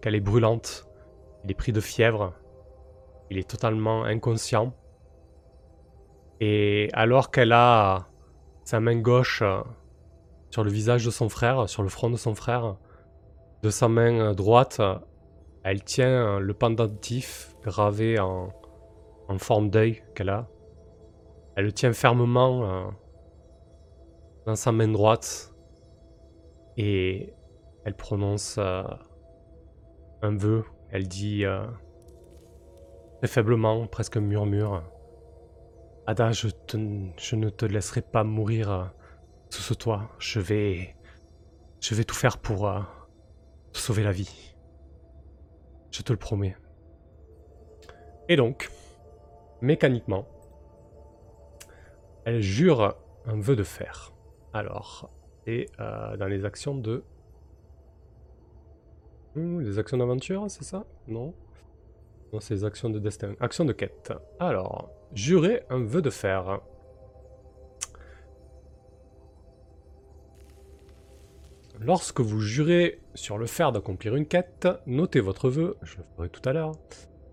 qu'elle est brûlante. Il est pris de fièvre. Il est totalement inconscient. Et alors qu'elle a sa main gauche sur le visage de son frère, sur le front de son frère, de sa main droite, elle tient le pendentif gravé en, forme d'œil qu'elle a. Elle le tient fermement euh, dans sa main droite et elle prononce euh, un vœu. Elle dit euh, très faiblement, presque murmure Ada, je, ne te laisserai pas mourir sous ce toit. Je vais, je vais tout faire pour sauver la vie. Je te le promets. Et donc, mécaniquement, elle jure un vœu de fer. Alors, et euh, dans les actions de... Hmm, les actions d'aventure, c'est ça? Non? Non, c'est les actions de destin. Action de quête. Alors, jurer un vœu de fer. Lorsque vous jurez sur le fer d'accomplir une quête, notez votre vœu, je le ferai tout à l'heure,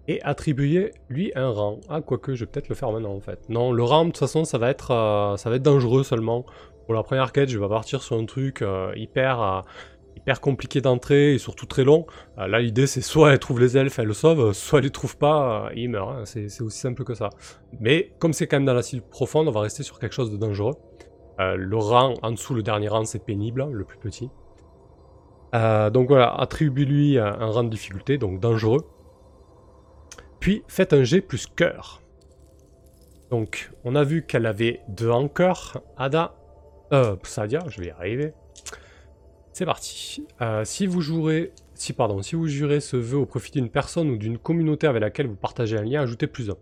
et attribuez lui un rang. Ah, quoique, je vais peut-être le faire maintenant en fait. Non, le rang, de toute façon, ça va être, euh, ça va être dangereux seulement. Pour la première quête, je vais partir sur un truc euh, hyper, euh, hyper compliqué d'entrée et surtout très long. là, l'idée, c'est soit elle trouve les elfes, elle le sauve, soit elle les trouve pas, il meurt. Hein. C'est aussi simple que ça. Mais comme c'est quand même dans la cible profonde, on va rester sur quelque chose de dangereux. le rang en dessous, le dernier rang, c'est pénible, le plus petit. Euh, donc voilà, attribue-lui un, rang de difficulté, donc dangereux. Puis faites un G plus cœur. Donc on a vu qu'elle avait deux en cœur. Ada, euh, Sadia, je vais y arriver. C'est parti. Euh, si vous jouerez, si pardon, si vous jurez ce vœu au profit d'une personne ou d'une communauté avec laquelle vous partagez un lien, ajoutez plus un.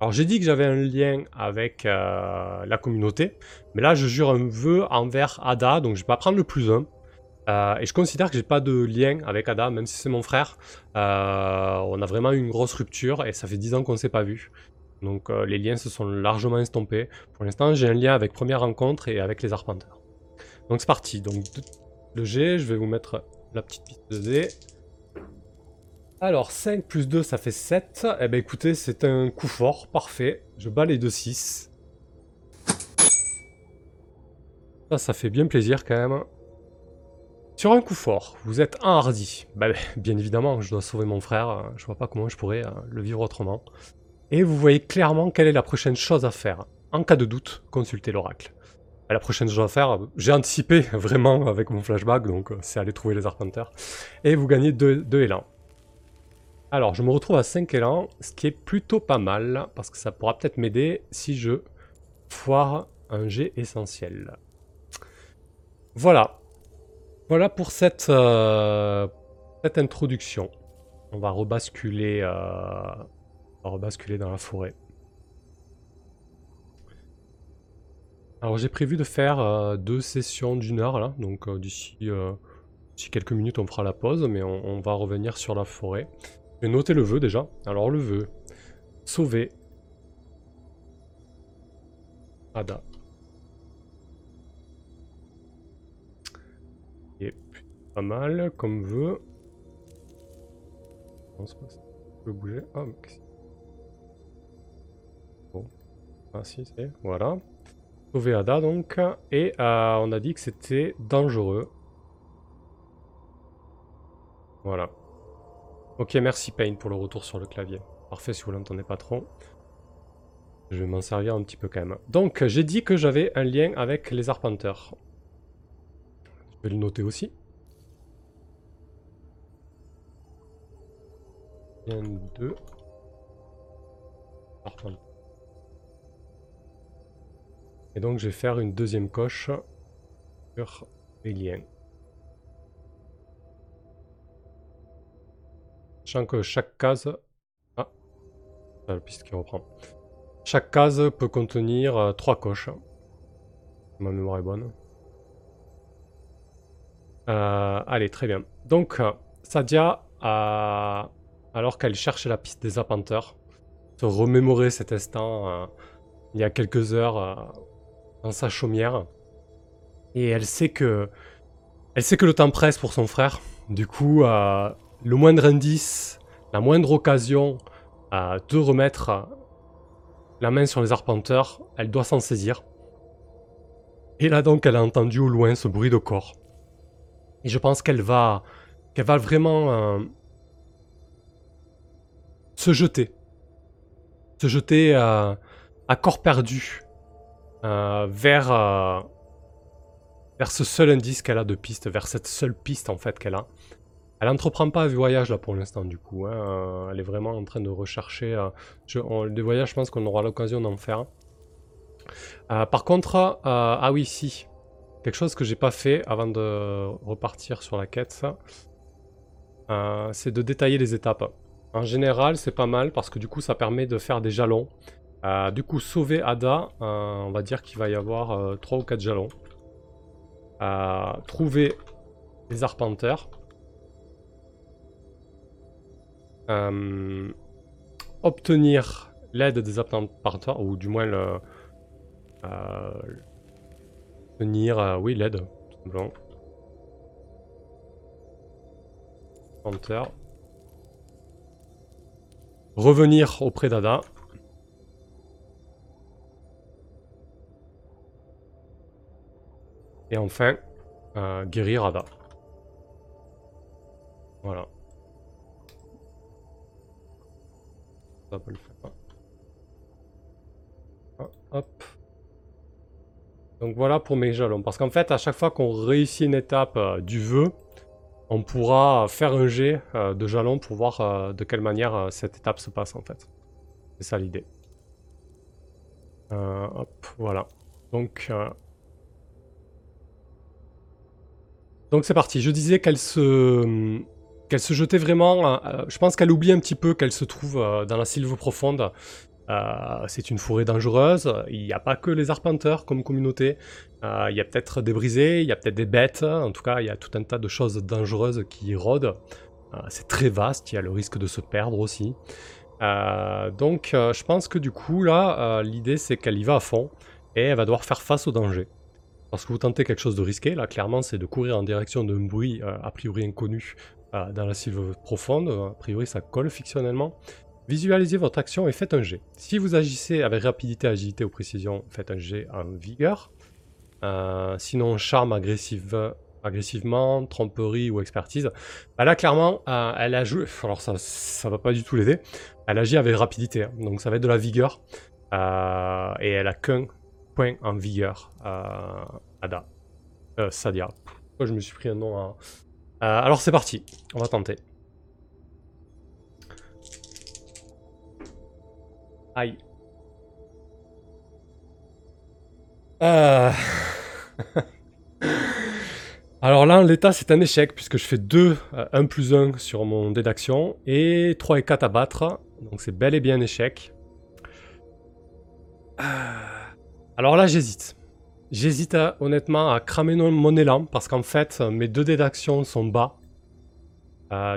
Alors j'ai dit que j'avais un lien avec euh, la communauté, mais là je jure un vœu envers Ada, donc je vais pas prendre le plus 1. Euh, et je considère que j'ai pas de lien avec Ada, même si c'est mon frère. On a vraiment eu une grosse rupture et ça fait 10 ans qu'on s'est pas vu. Donc les liens se sont largement estompés. Pour l'instant, j'ai un lien avec Première Rencontre et avec les Arpenteurs. Donc c'est parti. Donc le G, je vais vous mettre la petite piste de D. Alors 5 plus 2, ça fait 7. Eh ben écoutez, c'est un coup fort, parfait. Je bats les 2-6. Ça, ça fait bien plaisir quand même. Sur un coup fort, vous êtes un hardi. Bah, bien évidemment, je dois sauver mon frère. Je vois pas comment je pourrais euh, le vivre autrement. Et vous voyez clairement quelle est la prochaine chose à faire. En cas de doute, consultez l'oracle. Bah, la prochaine chose à faire, j'ai anticipé vraiment avec mon flashback, donc euh, c'est aller trouver les arpenteurs. Et vous gagnez 2 élans. Alors, je me retrouve à 5 élans, ce qui est plutôt pas mal, parce que ça pourra peut-être m'aider si je foire un jet essentiel. Voilà. Voilà pour cette, euh, introduction. On va rebasculer, euh, on va rebasculer dans la forêt. Alors j'ai prévu de faire euh, deux sessions d'une heure là, donc d'ici quelques minutes on fera la pause, mais on, on, va revenir sur la forêt. Je vais noter le vœu déjà. Alors le vœu, sauver Ada. pas mal comme vœu. Je pense pas ça peut bouger. Ah, mais Bon. Ah, si, c'est. Voilà. Sauver Ada donc. Et euh, on a dit que c'était dangereux. Voilà. Ok, merci Pain pour le retour sur le clavier. Parfait si vous l'entendez pas trop. Je vais m'en servir un petit peu quand même. Donc, j'ai dit que j'avais un lien avec les arpenteurs. Je vais le noter aussi. 2. Et donc je vais faire une deuxième coche sur les liens. Sachant que chaque case... Ah, la piste qui reprend. Chaque case peut contenir euh, trois coches. Ma mémoire est bonne. Euh, allez, très bien. Donc, Sadia a alors qu'elle cherche la piste des apanteurs, se remémorer cet instant euh, il y a quelques heures euh, dans sa chaumière. Et elle sait que le temps presse pour son frère. Du coup, euh, le moindre indice, la moindre occasion de remettre la main sur les arpenteurs, elle doit s'en saisir. Et là donc, elle a entendu au loin ce bruit de corps. Et je pense qu'elle va, qu'elle va vraiment se jeter. Se jeter à, corps perdu euh, vers, euh, vers ce seul indice qu'elle a de piste, vers cette seule piste en fait qu'elle a. Elle n'entreprend pas un voyage là pour l'instant du coup. Hein. Elle est vraiment en train de rechercher. Euh, des voyages, je pense qu'on aura l'occasion d'en faire. par contre, ah oui, si. Quelque chose que j'ai pas fait avant de repartir sur la quête, c'est de détailler les étapes. En général, c'est pas mal parce que du coup, ça permet de faire des jalons. Euh, du coup, sauver Ada, euh, on va dire qu'il va y avoir 3 euh, ou 4 jalons. trouver les arpenteurs. obtenir l'aide des arpenteurs, ou du moins le... oui, l'aide, tout simplement. Revenir auprès d'Ada. Et enfin, euh, guérir Ada. Voilà. Ça le faire. Hop. Donc voilà pour mes jalons. Parce qu'en fait, à chaque fois qu'on réussit une étape euh, du vœu, on pourra faire un jet euh, de jalons pour voir euh, de quelle manière cette étape se passe en fait. C'est ça l'idée. hop, voilà. Donc, donc c'est parti. Je disais qu'elle se, qu'elle se jetait vraiment. je pense qu'elle oublie un petit peu qu'elle se trouve dans la sylve profonde Euh, c'est une forêt dangereuse. Il n'y a pas que les arpenteurs comme communauté. Euh, il y a peut-être des brisés, il y a peut-être des bêtes. En tout cas, il y a tout un tas de choses dangereuses qui rôdent. Euh, c'est très vaste, il y a le risque de se perdre aussi. donc, je pense que du coup, là, l'idée c'est qu'elle y va à fond et elle va devoir faire face au danger. Parce que vous tentez quelque chose de risqué, là, clairement, c'est de courir en direction d'un bruit a priori inconnu dans la sylve profonde. A priori, ça colle fictionnellement. Visualisez votre action et faites un jet. Si vous agissez avec rapidité, agilité ou précision, faites un jet en vigueur. Euh, sinon, charme agressive, agressivement, tromperie ou expertise. Bah là, clairement, euh, elle a joué. Alors, ça, ça va pas du tout l'aider. Elle agit avec rapidité. Hein. Donc, ça va être de la vigueur. Euh, et elle a qu'un en vigueur. Ada. Sadia. Pourquoi je me suis pris un nom alors, c'est parti. On va tenter. Aïe. Euh. Alors là, l'état, c'est un échec, puisque je fais 2, 1 euh, plus 1 sur mon dé d'action, et 3 et 4 à battre. Donc c'est bel et bien un échec. Euh. Alors là, j'hésite. J'hésite honnêtement à cramer mon élan, parce qu'en fait, mes deux dés d'action sont bas.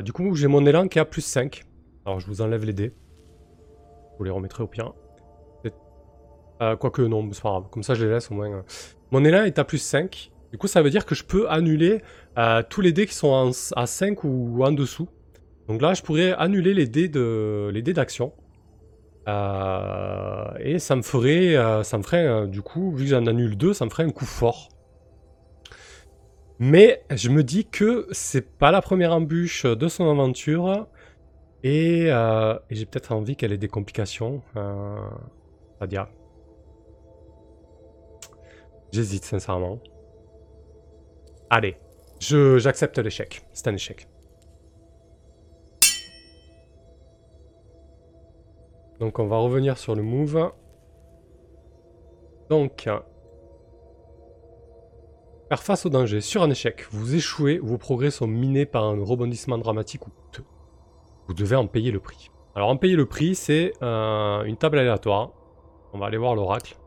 du coup, j'ai mon élan qui est à plus 5. Alors je vous enlève les dés. Vous les remettrez au pire. Euh, quoique non, c'est pas grave. Comme ça, je les laisse au moins. Euh. Mon élan est à plus 5. Du coup, ça veut dire que je peux annuler euh, tous les dés qui sont à 5 ou en dessous. Donc là, je pourrais annuler les dés de d'action. et ça me ferait, ça me ferait du coup, vu que j'en annule 2, ça me ferait un coup fort. Mais je me dis que c'est pas la première embûche de son aventure. Euh, et, j'ai peut-être envie qu'elle ait des complications. Euh, dire. J'hésite sincèrement. Allez, j'accepte l'échec. C'est un échec. Donc on va revenir sur le move. Donc, faire face au danger sur un échec. Vous échouez, vos progrès sont minés par un rebondissement dramatique ou vous devez en payer le prix. Alors en payer le prix, c'est euh, une table aléatoire. On va aller voir l'oracle.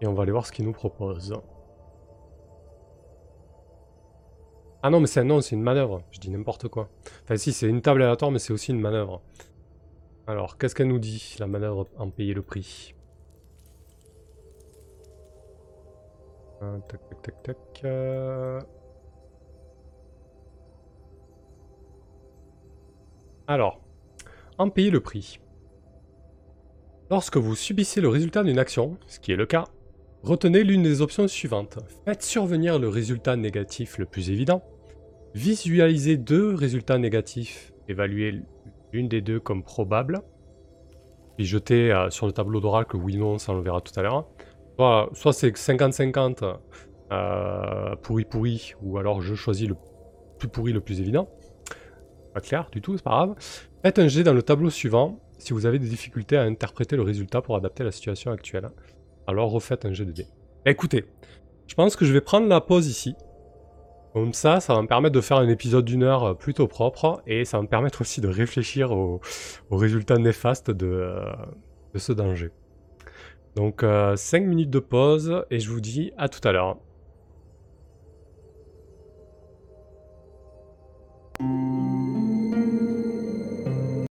Et on va aller voir ce qu'il nous propose. Ah non, mais c'est non, c'est une manœuvre. Je dis n'importe quoi. Enfin si, c'est une table aléatoire, mais c'est aussi une manœuvre. Alors, qu'est-ce qu'elle nous dit, la manœuvre en payer le prix? Euh. Euh... Alors, en payer le prix. Lorsque vous subissez le résultat d'une action, ce qui est le cas, retenez l'une des options suivantes. Faites survenir le résultat négatif le plus évident. Visualisez deux résultats négatifs, évaluez des deux comme probable. Puis jetez euh, sur le tableau d'oracle oui non, ça on le verra tout à l'heure. Soit, c'est 50-50 euh, pourri pourri, ou alors je choisis le plus pourri le plus évident clair du tout, c'est pas grave. Faites un jet dans le tableau suivant si vous avez des difficultés à interpréter le résultat pour adapter la situation actuelle. Alors refaites un jet de dés. Écoutez, je pense que je vais prendre la pause ici. Comme ça, ça va me permettre de faire un épisode d'une heure plutôt propre et ça va me permettre aussi de réfléchir aux, résultats néfastes de, de, ce danger. Donc 5 euh, minutes de pause et je vous dis à tout à l'heure.